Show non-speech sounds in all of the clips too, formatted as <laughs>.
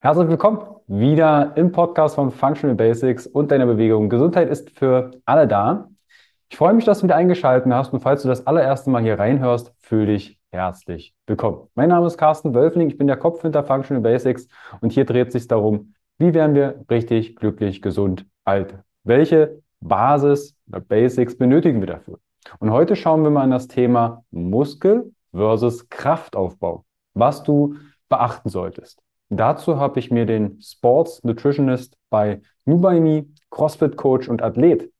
Herzlich willkommen wieder im Podcast von Functional Basics und deiner Bewegung. Gesundheit ist für alle da. Ich freue mich, dass du wieder eingeschaltet hast und falls du das allererste Mal hier reinhörst, fühl dich herzlich willkommen. Mein Name ist Carsten Wölfling, ich bin der Kopf hinter Functional Basics und hier dreht es sich darum, wie werden wir richtig, glücklich, gesund, alt? Welche Basis, Basics benötigen wir dafür? Und heute schauen wir mal an das Thema Muskel versus Kraftaufbau, was du beachten solltest. Dazu habe ich mir den Sports Nutritionist bei Me, CrossFit Coach und Athlet,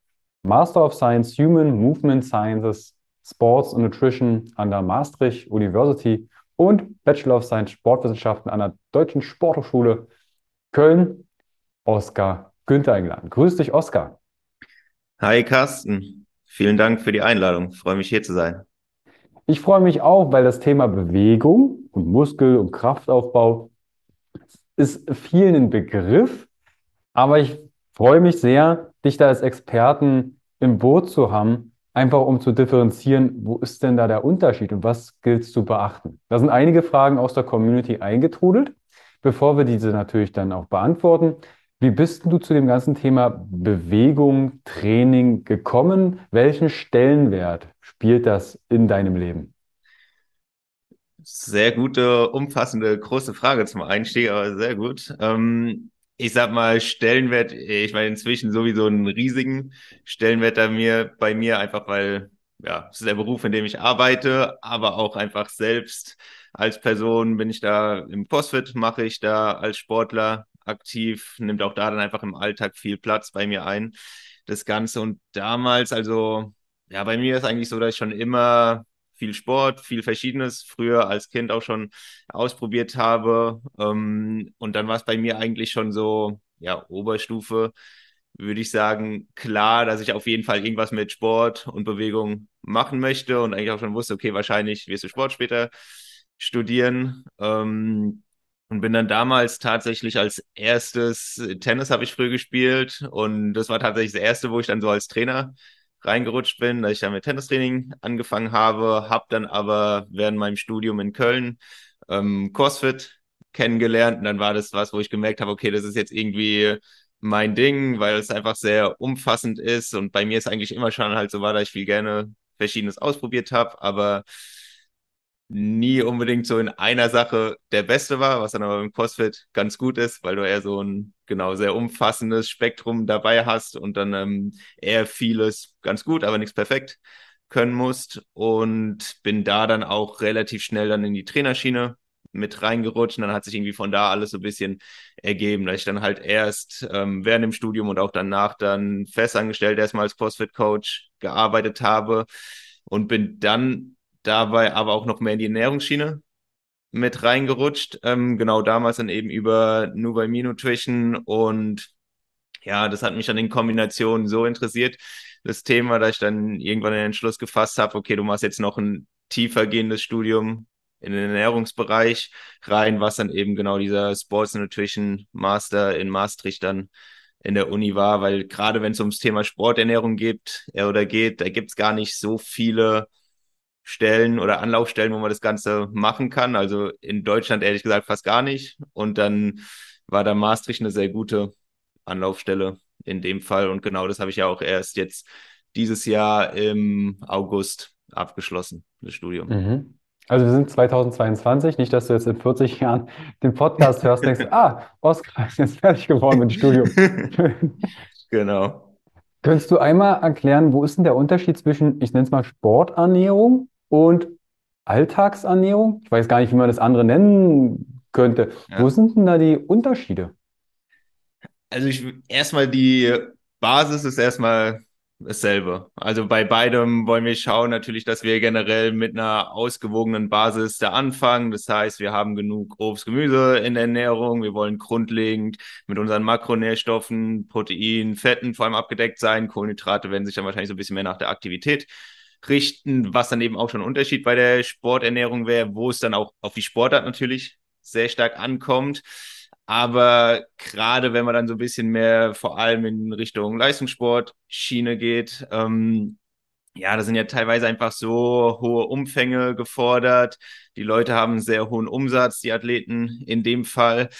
Master of Science Human Movement Sciences, Sports und Nutrition an der Maastricht University und Bachelor of Science Sportwissenschaften an der Deutschen Sporthochschule Köln, Oskar Günther eingeladen. Grüß dich, Oskar. Hi, Carsten. Vielen Dank für die Einladung. Ich freue mich, hier zu sein. Ich freue mich auch, weil das Thema Bewegung und Muskel- und Kraftaufbau ist vielen ein Begriff, aber ich freue mich sehr, dich da als Experten im Boot zu haben, einfach um zu differenzieren, wo ist denn da der Unterschied und was gilt zu beachten? Da sind einige Fragen aus der Community eingetrudelt. Bevor wir diese natürlich dann auch beantworten, wie bist du zu dem ganzen Thema Bewegung, Training gekommen? Welchen Stellenwert spielt das in deinem Leben? Sehr gute, umfassende, große Frage zum Einstieg, aber sehr gut. Ähm, ich sag mal, Stellenwert, ich meine inzwischen sowieso einen riesigen Stellenwert bei mir, bei mir einfach weil, ja, es ist der Beruf, in dem ich arbeite, aber auch einfach selbst als Person bin ich da im CrossFit, mache ich da als Sportler aktiv, nimmt auch da dann einfach im Alltag viel Platz bei mir ein, das Ganze. Und damals, also, ja, bei mir ist eigentlich so, dass ich schon immer viel Sport, viel Verschiedenes früher als Kind auch schon ausprobiert habe. Ähm, und dann war es bei mir eigentlich schon so, ja, Oberstufe, würde ich sagen, klar, dass ich auf jeden Fall irgendwas mit Sport und Bewegung machen möchte und eigentlich auch schon wusste, okay, wahrscheinlich wirst du Sport später studieren. Ähm, und bin dann damals tatsächlich als erstes Tennis habe ich früh gespielt und das war tatsächlich das erste, wo ich dann so als Trainer reingerutscht bin, dass ich dann mit Tennistraining angefangen habe, habe dann aber während meinem Studium in Köln ähm, CrossFit kennengelernt und dann war das was, wo ich gemerkt habe, okay, das ist jetzt irgendwie mein Ding, weil es einfach sehr umfassend ist und bei mir ist eigentlich immer schon halt so war, dass ich viel gerne Verschiedenes ausprobiert habe, aber nie unbedingt so in einer Sache der Beste war, was dann aber im CrossFit ganz gut ist, weil du eher so ein genau sehr umfassendes Spektrum dabei hast und dann ähm, eher vieles ganz gut, aber nichts perfekt können musst. Und bin da dann auch relativ schnell dann in die Trainerschiene mit reingerutscht und dann hat sich irgendwie von da alles so ein bisschen ergeben, dass ich dann halt erst ähm, während dem Studium und auch danach dann festangestellt erstmal als CrossFit-Coach gearbeitet habe und bin dann dabei aber auch noch mehr in die Ernährungsschiene mit reingerutscht. Ähm, genau damals dann eben über Nubai Nutrition und ja, das hat mich dann in Kombination so interessiert, das Thema, dass ich dann irgendwann den Entschluss gefasst habe, okay, du machst jetzt noch ein tiefer gehendes Studium in den Ernährungsbereich rein, was dann eben genau dieser Sports Nutrition Master in Maastricht dann in der Uni war, weil gerade wenn es ums Thema Sporternährung geht äh, oder geht, da gibt es gar nicht so viele Stellen oder Anlaufstellen, wo man das Ganze machen kann. Also in Deutschland ehrlich gesagt fast gar nicht. Und dann war da Maastricht eine sehr gute Anlaufstelle in dem Fall. Und genau das habe ich ja auch erst jetzt dieses Jahr im August abgeschlossen, das Studium. Mhm. Also wir sind 2022, nicht, dass du jetzt in 40 Jahren den Podcast hörst und denkst, <laughs> ah, Oskar ist jetzt fertig geworden mit dem Studium. <laughs> genau. Könntest du einmal erklären, wo ist denn der Unterschied zwischen, ich nenne es mal Sporternährung und Alltagsernährung. Ich weiß gar nicht, wie man das andere nennen könnte. Ja. Wo sind denn da die Unterschiede? Also ich erstmal die Basis ist erstmal dasselbe. Also bei beidem wollen wir schauen natürlich, dass wir generell mit einer ausgewogenen Basis da anfangen. Das heißt, wir haben genug Obst, Gemüse in der Ernährung. Wir wollen grundlegend mit unseren Makronährstoffen, Protein, Fetten vor allem abgedeckt sein. Kohlenhydrate werden sich dann wahrscheinlich so ein bisschen mehr nach der Aktivität richten, was dann eben auch schon ein Unterschied bei der Sporternährung wäre, wo es dann auch auf die Sportart natürlich sehr stark ankommt. Aber gerade wenn man dann so ein bisschen mehr vor allem in Richtung Leistungssport Schiene geht, ähm, ja, da sind ja teilweise einfach so hohe Umfänge gefordert. Die Leute haben einen sehr hohen Umsatz, die Athleten in dem Fall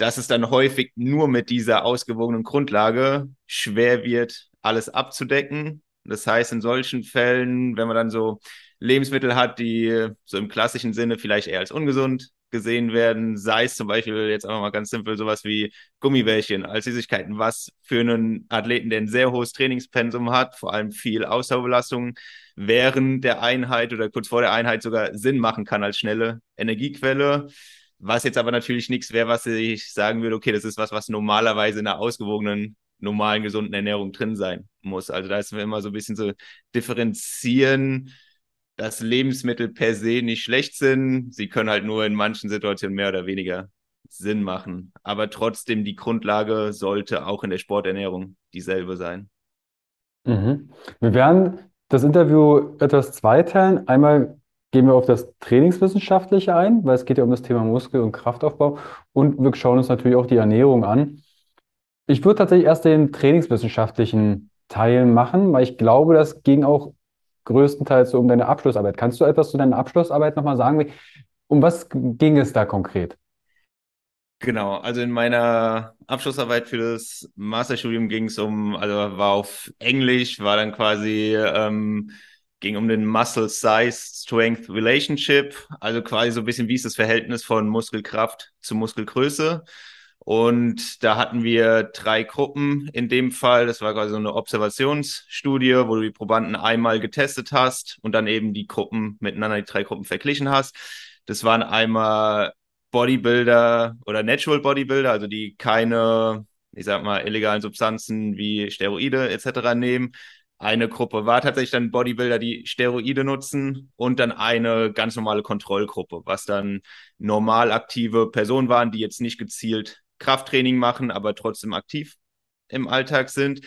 dass es dann häufig nur mit dieser ausgewogenen Grundlage schwer wird, alles abzudecken. Das heißt, in solchen Fällen, wenn man dann so Lebensmittel hat, die so im klassischen Sinne vielleicht eher als ungesund gesehen werden, sei es zum Beispiel jetzt einfach mal ganz simpel sowas wie Gummibärchen als Süßigkeiten, was für einen Athleten, der ein sehr hohes Trainingspensum hat, vor allem viel Ausdauerbelastung während der Einheit oder kurz vor der Einheit sogar Sinn machen kann als schnelle Energiequelle. Was jetzt aber natürlich nichts wäre, was ich sagen würde, okay, das ist was, was normalerweise in einer ausgewogenen, normalen, gesunden Ernährung drin sein muss. Also da ist immer so ein bisschen so differenzieren, dass Lebensmittel per se nicht schlecht sind. Sie können halt nur in manchen Situationen mehr oder weniger Sinn machen. Aber trotzdem, die Grundlage sollte auch in der Sporternährung dieselbe sein. Mhm. Wir werden das Interview etwas zweiteilen. Einmal gehen wir auf das Trainingswissenschaftliche ein, weil es geht ja um das Thema Muskel- und Kraftaufbau. Und wir schauen uns natürlich auch die Ernährung an. Ich würde tatsächlich erst den trainingswissenschaftlichen Teil machen, weil ich glaube, das ging auch größtenteils so um deine Abschlussarbeit. Kannst du etwas zu deiner Abschlussarbeit nochmal sagen? Um was ging es da konkret? Genau, also in meiner Abschlussarbeit für das Masterstudium ging es um, also war auf Englisch, war dann quasi, ähm, ging um den Muscle Size Strength Relationship, also quasi so ein bisschen, wie ist das Verhältnis von Muskelkraft zu Muskelgröße. Und da hatten wir drei Gruppen in dem Fall. Das war quasi so eine Observationsstudie, wo du die Probanden einmal getestet hast und dann eben die Gruppen miteinander, die drei Gruppen verglichen hast. Das waren einmal Bodybuilder oder Natural Bodybuilder, also die keine, ich sag mal, illegalen Substanzen wie Steroide etc. nehmen. Eine Gruppe war tatsächlich dann Bodybuilder, die Steroide nutzen und dann eine ganz normale Kontrollgruppe, was dann normal aktive Personen waren, die jetzt nicht gezielt Krafttraining machen, aber trotzdem aktiv im Alltag sind.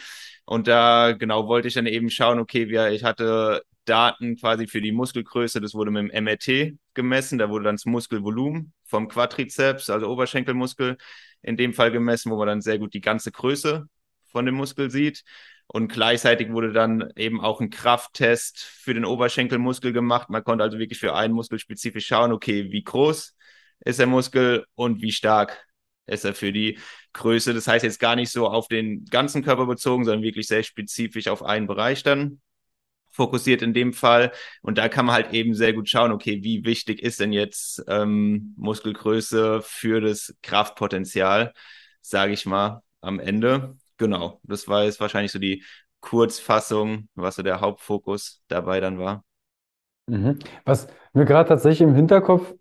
Und da genau wollte ich dann eben schauen, okay, wir, ich hatte Daten quasi für die Muskelgröße, das wurde mit dem MRT gemessen, da wurde dann das Muskelvolumen vom Quadrizeps, also Oberschenkelmuskel, in dem Fall gemessen, wo man dann sehr gut die ganze Größe von dem Muskel sieht. Und gleichzeitig wurde dann eben auch ein Krafttest für den Oberschenkelmuskel gemacht. Man konnte also wirklich für einen Muskel spezifisch schauen, okay, wie groß ist der Muskel und wie stark ist er für die Größe. Das heißt jetzt gar nicht so auf den ganzen Körper bezogen, sondern wirklich sehr spezifisch auf einen Bereich dann fokussiert in dem Fall. Und da kann man halt eben sehr gut schauen, okay, wie wichtig ist denn jetzt ähm, Muskelgröße für das Kraftpotenzial, sage ich mal, am Ende. Genau, das war jetzt wahrscheinlich so die Kurzfassung, was so der Hauptfokus dabei dann war. Mhm. Was mir gerade tatsächlich im Hinterkopf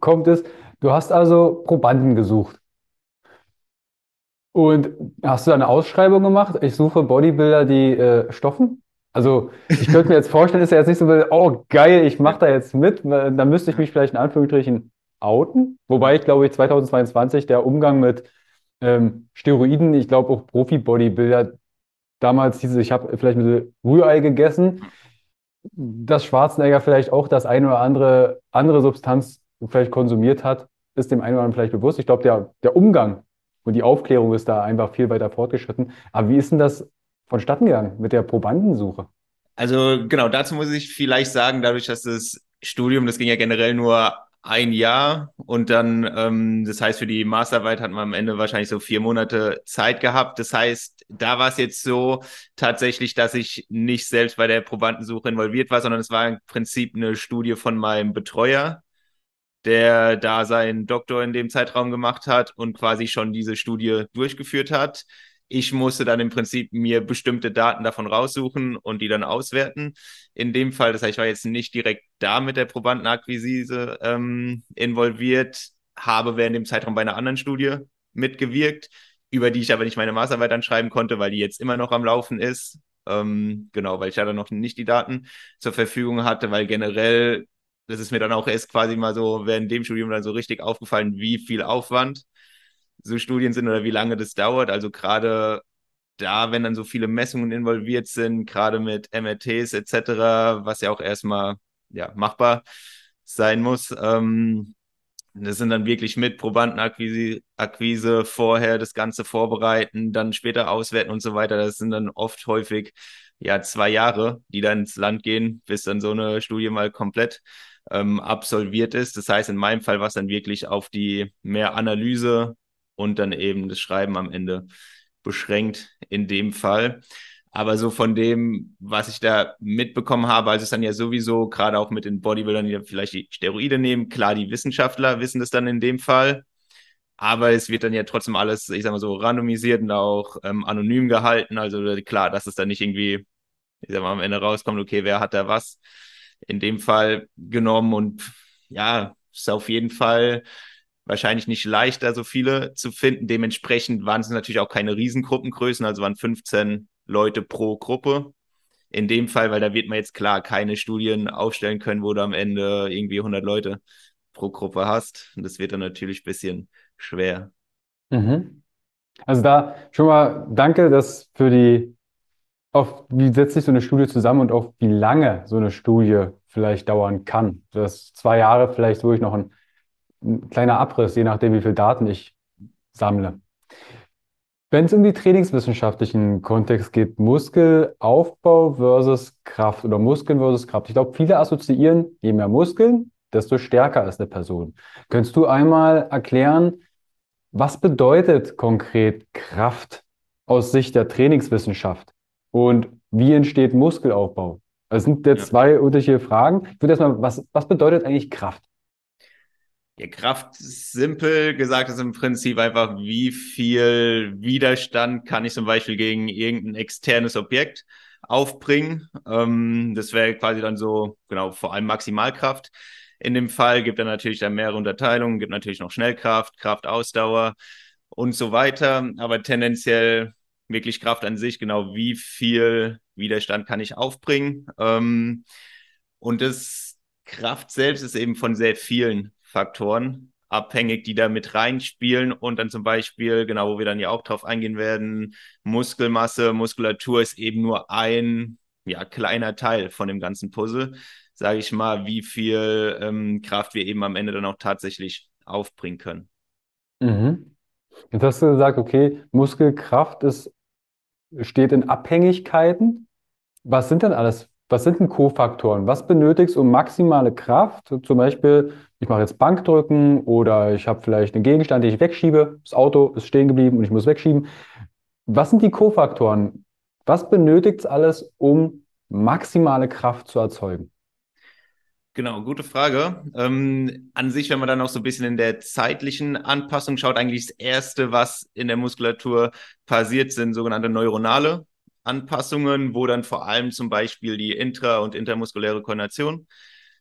kommt, ist, du hast also Probanden gesucht. Und hast du da eine Ausschreibung gemacht? Ich suche Bodybuilder, die äh, stoffen? Also ich könnte mir jetzt vorstellen, ist ja jetzt nicht so, oh geil, ich mache da jetzt mit. Da müsste ich mich vielleicht in Anführungsstrichen outen. Wobei ich glaube, ich 2022 der Umgang mit ähm, Steroiden, ich glaube auch Profi-Bodybuilder, damals hieß es, ich habe vielleicht ein Rührei gegessen, dass Schwarzenegger vielleicht auch das eine oder andere andere Substanz vielleicht konsumiert hat, ist dem einen oder anderen vielleicht bewusst. Ich glaube, der, der Umgang und die Aufklärung ist da einfach viel weiter fortgeschritten. Aber wie ist denn das vonstatten gegangen mit der Probandensuche? Also genau, dazu muss ich vielleicht sagen, dadurch, dass das Studium, das ging ja generell nur ein Jahr und dann, ähm, das heißt, für die Masterarbeit hat man am Ende wahrscheinlich so vier Monate Zeit gehabt. Das heißt, da war es jetzt so tatsächlich, dass ich nicht selbst bei der Probandensuche involviert war, sondern es war im Prinzip eine Studie von meinem Betreuer, der da seinen Doktor in dem Zeitraum gemacht hat und quasi schon diese Studie durchgeführt hat. Ich musste dann im Prinzip mir bestimmte Daten davon raussuchen und die dann auswerten. In dem Fall, das heißt, ich war jetzt nicht direkt da mit der Probandenakquise ähm, involviert, habe während dem Zeitraum bei einer anderen Studie mitgewirkt, über die ich aber nicht meine Masterarbeit anschreiben konnte, weil die jetzt immer noch am Laufen ist. Ähm, genau, weil ich ja dann noch nicht die Daten zur Verfügung hatte, weil generell das ist mir dann auch erst quasi mal so während dem Studium dann so richtig aufgefallen, wie viel Aufwand so Studien sind oder wie lange das dauert. Also gerade da, wenn dann so viele Messungen involviert sind, gerade mit MRTs etc., was ja auch erstmal ja, machbar sein muss. Ähm, das sind dann wirklich mit Probandenakquise Akquise vorher das Ganze vorbereiten, dann später auswerten und so weiter. Das sind dann oft häufig ja zwei Jahre, die dann ins Land gehen, bis dann so eine Studie mal komplett ähm, absolviert ist. Das heißt, in meinem Fall war es dann wirklich auf die mehr Analyse und dann eben das Schreiben am Ende beschränkt in dem Fall. Aber so von dem, was ich da mitbekommen habe, also es dann ja sowieso, gerade auch mit den Bodybuildern, die vielleicht die Steroide nehmen, klar, die Wissenschaftler wissen das dann in dem Fall. Aber es wird dann ja trotzdem alles, ich sag mal so, randomisiert und auch ähm, anonym gehalten. Also klar, dass es dann nicht irgendwie, ich sag mal, am Ende rauskommt, okay, wer hat da was in dem Fall genommen und ja, ist auf jeden Fall wahrscheinlich nicht leichter, so viele zu finden. Dementsprechend waren es natürlich auch keine Riesengruppengrößen, also waren 15 Leute pro Gruppe. In dem Fall, weil da wird man jetzt klar keine Studien aufstellen können, wo du am Ende irgendwie 100 Leute pro Gruppe hast. Und das wird dann natürlich ein bisschen schwer. Mhm. Also da schon mal danke, dass für die, auf wie setzt sich so eine Studie zusammen und auf wie lange so eine Studie vielleicht dauern kann. Das zwei Jahre vielleicht wirklich noch ein, ein kleiner Abriss, je nachdem, wie viel Daten ich sammle. Wenn es um die trainingswissenschaftlichen Kontext geht, Muskelaufbau versus Kraft oder Muskeln versus Kraft. Ich glaube, viele assoziieren, je mehr Muskeln, desto stärker ist eine Person. Könntest du einmal erklären, was bedeutet konkret Kraft aus Sicht der Trainingswissenschaft und wie entsteht Muskelaufbau? Das sind jetzt ja. zwei unterschiedliche Fragen. Ich würde erstmal, was, was bedeutet eigentlich Kraft? Ja, Kraft, simpel gesagt, ist im Prinzip einfach, wie viel Widerstand kann ich zum Beispiel gegen irgendein externes Objekt aufbringen. Ähm, das wäre quasi dann so, genau, vor allem Maximalkraft. In dem Fall gibt er natürlich dann mehrere Unterteilungen, gibt natürlich noch Schnellkraft, Kraftausdauer und so weiter. Aber tendenziell wirklich Kraft an sich, genau wie viel Widerstand kann ich aufbringen. Ähm, und das Kraft selbst ist eben von sehr vielen Faktoren abhängig, die da mit reinspielen und dann zum Beispiel, genau, wo wir dann ja auch drauf eingehen werden, Muskelmasse, Muskulatur ist eben nur ein ja, kleiner Teil von dem ganzen Puzzle, sage ich mal, wie viel ähm, Kraft wir eben am Ende dann auch tatsächlich aufbringen können. Mhm. Jetzt hast du gesagt, okay, Muskelkraft ist, steht in Abhängigkeiten. Was sind denn alles was sind denn Kofaktoren? Was benötigst du, um maximale Kraft? Zum Beispiel, ich mache jetzt Bankdrücken oder ich habe vielleicht einen Gegenstand, den ich wegschiebe. Das Auto ist stehen geblieben und ich muss wegschieben. Was sind die Kofaktoren? Was benötigt es alles, um maximale Kraft zu erzeugen? Genau, gute Frage. Ähm, an sich, wenn man dann auch so ein bisschen in der zeitlichen Anpassung schaut, eigentlich das Erste, was in der Muskulatur passiert, sind sogenannte neuronale Anpassungen, wo dann vor allem zum Beispiel die intra- und intermuskuläre Koordination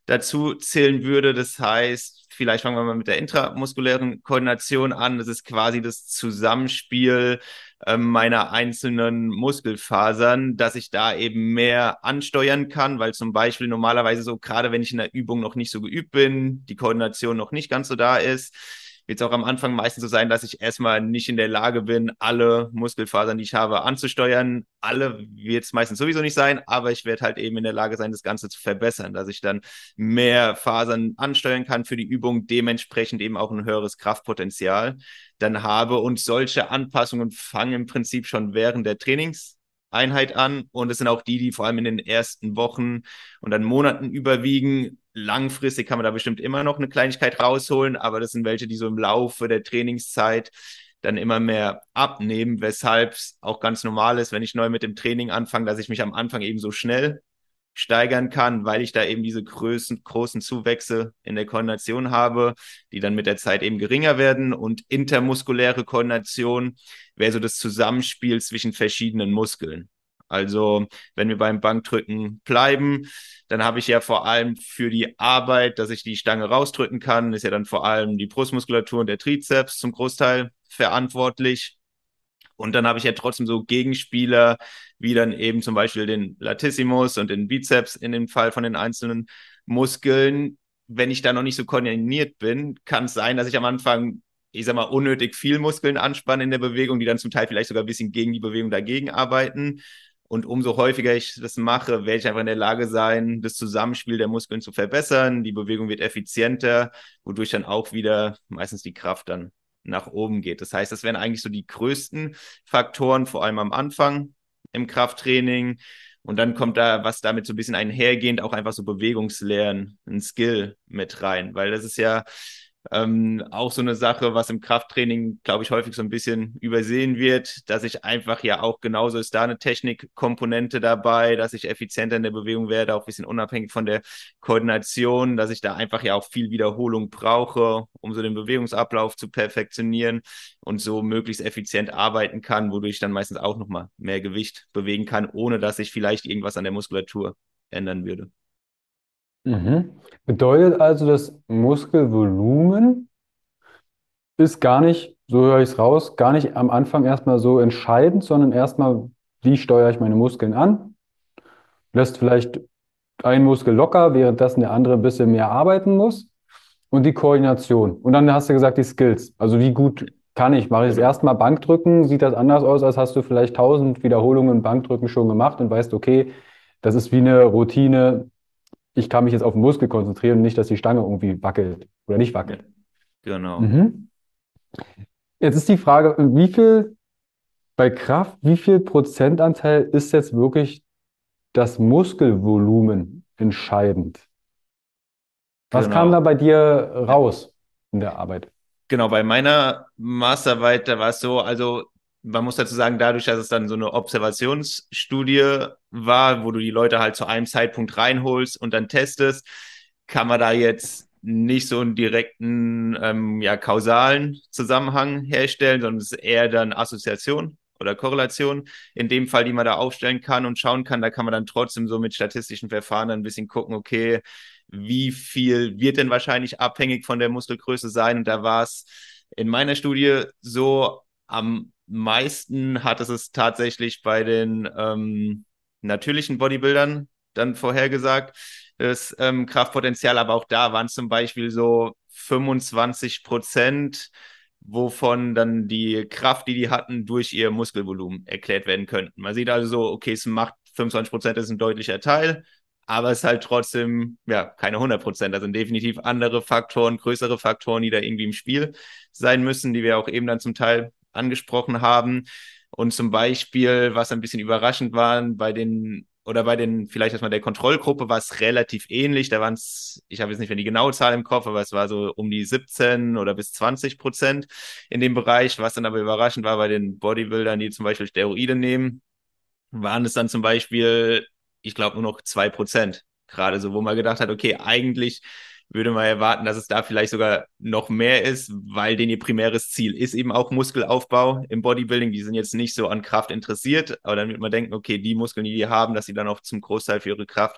dazu zählen würde. Das heißt, vielleicht fangen wir mal mit der intramuskulären Koordination an. Das ist quasi das Zusammenspiel äh, meiner einzelnen Muskelfasern, dass ich da eben mehr ansteuern kann, weil zum Beispiel normalerweise so, gerade wenn ich in der Übung noch nicht so geübt bin, die Koordination noch nicht ganz so da ist, wird es auch am Anfang meistens so sein, dass ich erstmal nicht in der Lage bin, alle Muskelfasern, die ich habe, anzusteuern. Alle wird es meistens sowieso nicht sein, aber ich werde halt eben in der Lage sein, das Ganze zu verbessern, dass ich dann mehr Fasern ansteuern kann für die Übung, dementsprechend eben auch ein höheres Kraftpotenzial dann habe. Und solche Anpassungen fangen im Prinzip schon während der Trainings Einheit an und es sind auch die, die vor allem in den ersten Wochen und dann Monaten überwiegen. Langfristig kann man da bestimmt immer noch eine Kleinigkeit rausholen, aber das sind welche, die so im Laufe der Trainingszeit dann immer mehr abnehmen, weshalb es auch ganz normal ist, wenn ich neu mit dem Training anfange, dass ich mich am Anfang eben so schnell steigern kann, weil ich da eben diese Größen, großen Zuwächse in der Koordination habe, die dann mit der Zeit eben geringer werden. Und intermuskuläre Koordination wäre so das Zusammenspiel zwischen verschiedenen Muskeln. Also wenn wir beim Bankdrücken bleiben, dann habe ich ja vor allem für die Arbeit, dass ich die Stange rausdrücken kann, ist ja dann vor allem die Brustmuskulatur und der Trizeps zum Großteil verantwortlich. Und dann habe ich ja trotzdem so Gegenspieler, wie dann eben zum Beispiel den Latissimus und den Bizeps in dem Fall von den einzelnen Muskeln. Wenn ich da noch nicht so koordiniert bin, kann es sein, dass ich am Anfang, ich sag mal, unnötig viel Muskeln anspanne in der Bewegung, die dann zum Teil vielleicht sogar ein bisschen gegen die Bewegung dagegen arbeiten. Und umso häufiger ich das mache, werde ich einfach in der Lage sein, das Zusammenspiel der Muskeln zu verbessern. Die Bewegung wird effizienter, wodurch dann auch wieder meistens die Kraft dann nach oben geht. Das heißt, das wären eigentlich so die größten Faktoren, vor allem am Anfang im Krafttraining. Und dann kommt da, was damit so ein bisschen einhergehend, auch einfach so Bewegungslernen, ein Skill mit rein. Weil das ist ja Ähm, auch so eine Sache, was im Krafttraining, glaube ich, häufig so ein bisschen übersehen wird, dass ich einfach ja auch genauso ist da eine Technikkomponente dabei, dass ich effizienter in der Bewegung werde, auch ein bisschen unabhängig von der Koordination, dass ich da einfach ja auch viel Wiederholung brauche, um so den Bewegungsablauf zu perfektionieren und so möglichst effizient arbeiten kann, wodurch ich dann meistens auch nochmal mehr Gewicht bewegen kann, ohne dass ich vielleicht irgendwas an der Muskulatur ändern würde. Mhm. Bedeutet also, das Muskelvolumen ist gar nicht, so höre ich es raus, gar nicht am Anfang erstmal so entscheidend, sondern erstmal, wie steuere ich meine Muskeln an? Lässt vielleicht ein Muskel locker, währenddessen der andere ein bisschen mehr arbeiten muss. Und die Koordination. Und dann hast du gesagt, die Skills. Also wie gut kann ich? Mache ich das erstmal Bankdrücken? Sieht das anders aus, als hast du vielleicht tausend Wiederholungen Bankdrücken schon gemacht und weißt, okay, das ist wie eine Routine, ich kann mich jetzt auf den Muskel konzentrieren und nicht, dass die Stange irgendwie wackelt oder nicht wackelt. Genau. Mhm. Jetzt ist die Frage, wie viel bei Kraft, wie viel Prozentanteil ist jetzt wirklich das Muskelvolumen entscheidend? Was Genau. kam da bei dir raus in der Arbeit? Genau, bei meiner Masterarbeit, da war es so, also man muss dazu sagen, dadurch, dass es dann so eine Observationsstudie war, wo du die Leute halt zu einem Zeitpunkt reinholst und dann testest, kann man da jetzt nicht so einen direkten, ähm, ja, kausalen Zusammenhang herstellen, sondern es ist eher dann Assoziation oder Korrelation in dem Fall, die man da aufstellen kann und schauen kann. Da kann man dann trotzdem so mit statistischen Verfahren dann ein bisschen gucken, okay, wie viel wird denn wahrscheinlich abhängig von der Muskelgröße sein? Und da war es in meiner Studie so, am meisten hat es es tatsächlich bei den ähm, natürlichen Bodybuildern dann vorhergesagt, das ähm, Kraftpotenzial, aber auch da waren zum Beispiel so 25 Prozent, wovon dann die Kraft, die die hatten, durch ihr Muskelvolumen erklärt werden könnten. Man sieht also so, okay, es macht 25 Prozent, ist ein deutlicher Teil, aber es ist halt trotzdem, ja, keine 100 Prozent. Da sind definitiv andere Faktoren, größere Faktoren, die da irgendwie im Spiel sein müssen, die wir auch eben dann zum Teil angesprochen haben. Und zum Beispiel, was ein bisschen überraschend war, bei den oder bei den, vielleicht erstmal der Kontrollgruppe war es relativ ähnlich. Da waren es, ich habe jetzt nicht mehr die genaue Zahl im Kopf, aber es war so um die 17 oder bis 20 Prozent in dem Bereich. Was dann aber überraschend war bei den Bodybuildern, die zum Beispiel Steroide nehmen, waren es dann zum Beispiel, ich glaube, nur noch zwei Prozent. Gerade so, wo man gedacht hat, okay, eigentlich würde man erwarten, dass es da vielleicht sogar noch mehr ist, weil denn ihr primäres Ziel ist eben auch Muskelaufbau im Bodybuilding. Die sind jetzt nicht so an Kraft interessiert, aber dann wird man denken, okay, die Muskeln, die die haben, dass sie dann auch zum Großteil für ihre Kraft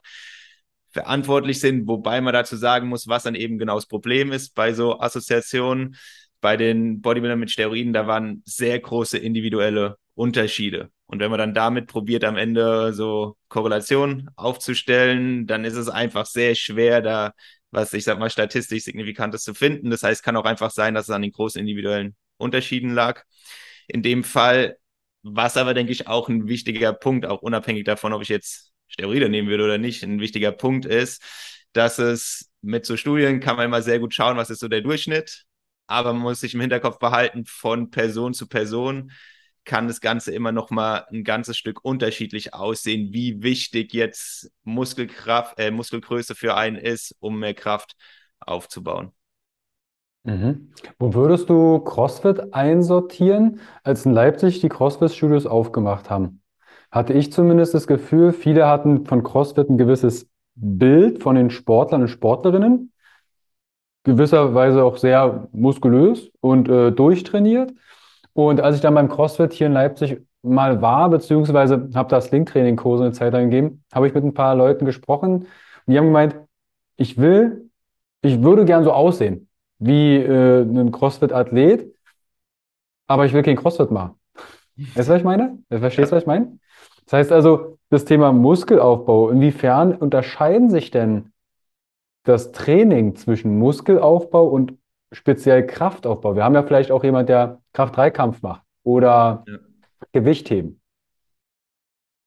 verantwortlich sind, wobei man dazu sagen muss, was dann eben genau das Problem ist bei so Assoziationen. Bei den Bodybuildern mit Steroiden, da waren sehr große individuelle Unterschiede. Und wenn man dann damit probiert, am Ende so Korrelationen aufzustellen, dann ist es einfach sehr schwer, da was ich sag mal statistisch Signifikantes zu finden. Das heißt, kann auch einfach sein, dass es an den großen individuellen Unterschieden lag. In dem Fall, was aber, denke ich, auch ein wichtiger Punkt, auch unabhängig davon, ob ich jetzt Steroide nehmen würde oder nicht, ein wichtiger Punkt ist, dass es mit so Studien kann man immer sehr gut schauen, was ist so der Durchschnitt, aber man muss sich im Hinterkopf behalten, von Person zu Person kann das Ganze immer noch mal ein ganzes Stück unterschiedlich aussehen, wie wichtig jetzt Muskelkraft, äh, Muskelgröße für einen ist, um mehr Kraft aufzubauen. Mhm. Wo würdest du CrossFit einsortieren, als in Leipzig die CrossFit-Studios aufgemacht haben? Hatte ich zumindest das Gefühl, viele hatten von CrossFit ein gewisses Bild von den Sportlern und Sportlerinnen, gewisserweise auch sehr muskulös und äh, durchtrainiert. Und als ich dann beim CrossFit hier in Leipzig mal war, beziehungsweise habe da Slingtraining-Kurse eine Zeit lang gegeben, habe ich mit ein paar Leuten gesprochen und die haben gemeint, ich will, ich würde gern so aussehen wie äh, ein CrossFit-Athlet, aber ich will kein CrossFit machen. <laughs> Weißt du, was ich meine? Verstehst du, was ich meine? Das heißt also, das Thema Muskelaufbau, inwiefern unterscheiden sich denn das Training zwischen Muskelaufbau und speziell Kraftaufbau? Wir haben ja vielleicht auch jemand, der Kraft-3-Kampf macht oder Ja. Gewichtheben.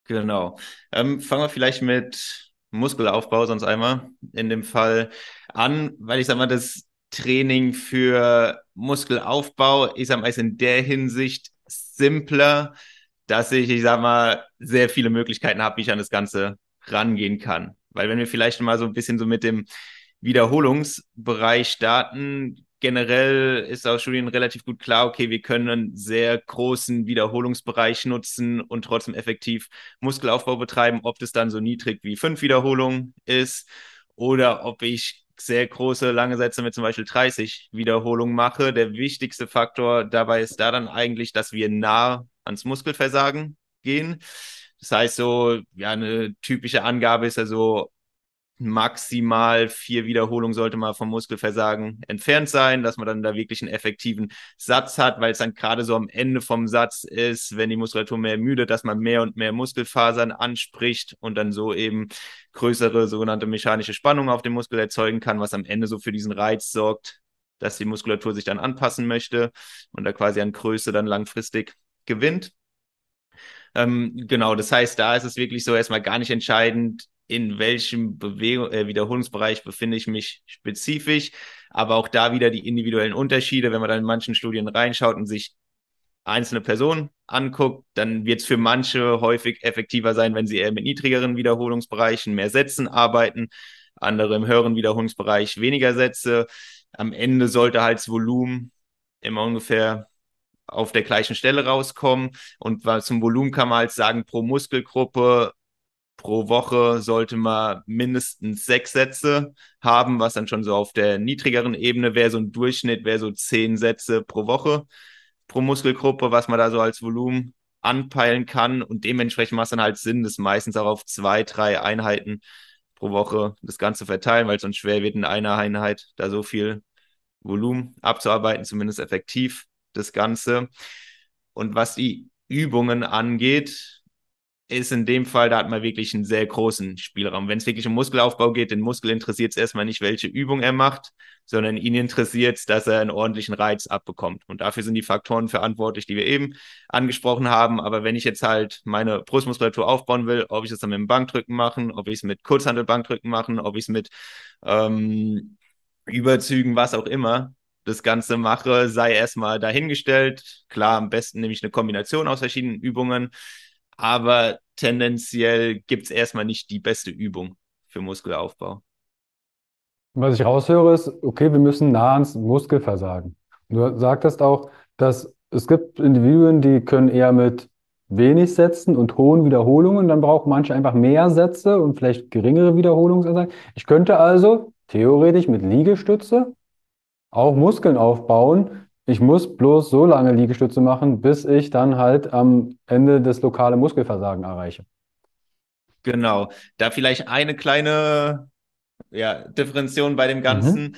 Genau. Ähm, fangen wir vielleicht mit Muskelaufbau sonst einmal in dem Fall an, weil ich sag mal, das Training für Muskelaufbau ist am meisten in der Hinsicht simpler, dass ich, ich sag mal, sehr viele Möglichkeiten habe, wie ich an das Ganze rangehen kann. Weil wenn wir vielleicht mal so ein bisschen so mit dem Wiederholungsbereich starten, generell ist aus Studien relativ gut klar, okay, wir können einen sehr großen Wiederholungsbereich nutzen und trotzdem effektiv Muskelaufbau betreiben, ob das dann so niedrig wie fünf Wiederholungen ist oder ob ich sehr große, lange Sätze mit zum Beispiel 30 Wiederholungen mache. Der wichtigste Faktor dabei ist da dann eigentlich, dass wir nah ans Muskelversagen gehen. Das heißt so, ja, eine typische Angabe ist ja so, maximal vier Wiederholungen sollte man vom Muskelversagen entfernt sein, dass man dann da wirklich einen effektiven Satz hat, weil es dann gerade so am Ende vom Satz ist, wenn die Muskulatur mehr müde, dass man mehr und mehr Muskelfasern anspricht und dann so eben größere sogenannte mechanische Spannung auf dem Muskel erzeugen kann, was am Ende so für diesen Reiz sorgt, dass die Muskulatur sich dann anpassen möchte und da quasi an Größe dann langfristig gewinnt. Ähm, genau, das heißt, da ist es wirklich so erstmal gar nicht entscheidend, in welchem Bewegung, äh, Wiederholungsbereich befinde ich mich spezifisch. Aber auch da wieder die individuellen Unterschiede. Wenn man dann in manchen Studien reinschaut und sich einzelne Personen anguckt, dann wird es für manche häufig effektiver sein, wenn sie eher mit niedrigeren Wiederholungsbereichen mehr Sätzen arbeiten, andere im höheren Wiederholungsbereich weniger Sätze. Am Ende sollte halt das Volumen immer ungefähr auf der gleichen Stelle rauskommen. Und zum Volumen kann man halt sagen, pro Muskelgruppe pro Woche sollte man mindestens sechs Sätze haben, was dann schon so auf der niedrigeren Ebene wäre. So ein Durchschnitt wäre so zehn Sätze pro Woche pro Muskelgruppe, was man da so als Volumen anpeilen kann. Und dementsprechend macht es dann halt Sinn, das meistens auch auf zwei, drei Einheiten pro Woche das Ganze verteilen, weil es sonst schwer wird, in einer Einheit da so viel Volumen abzuarbeiten, zumindest effektiv das Ganze. Und was die Übungen angeht, ist in dem Fall, da hat man wirklich einen sehr großen Spielraum. Wenn es wirklich um Muskelaufbau geht, den Muskel interessiert es erstmal nicht, welche Übung er macht, sondern ihn interessiert es, dass er einen ordentlichen Reiz abbekommt. Und dafür sind die Faktoren verantwortlich, die wir eben angesprochen haben. Aber wenn ich jetzt halt meine Brustmuskulatur aufbauen will, ob ich es dann mit dem Bankdrücken machen, ob ich es mit Kurzhandelbankdrücken machen, ob ich es mit ähm, Überzügen, was auch immer, das Ganze mache, sei erstmal dahingestellt. Klar, am besten nehme ich eine Kombination aus verschiedenen Übungen aber tendenziell gibt es erstmal nicht die beste Übung für Muskelaufbau. Was ich raushöre, ist, okay, wir müssen nah ans Muskelversagen. Du sagtest auch, dass es gibt Individuen, die können eher mit wenig Sätzen und hohen Wiederholungen, dann brauchen manche einfach mehr Sätze und vielleicht geringere Wiederholungsanzahlen. Ich könnte also theoretisch mit Liegestütze auch Muskeln aufbauen, ich muss bloß so lange Liegestütze machen, bis ich dann halt am Ende das lokale Muskelversagen erreiche. Genau. Da vielleicht eine kleine ja, Differenzierung bei dem Ganzen, mhm.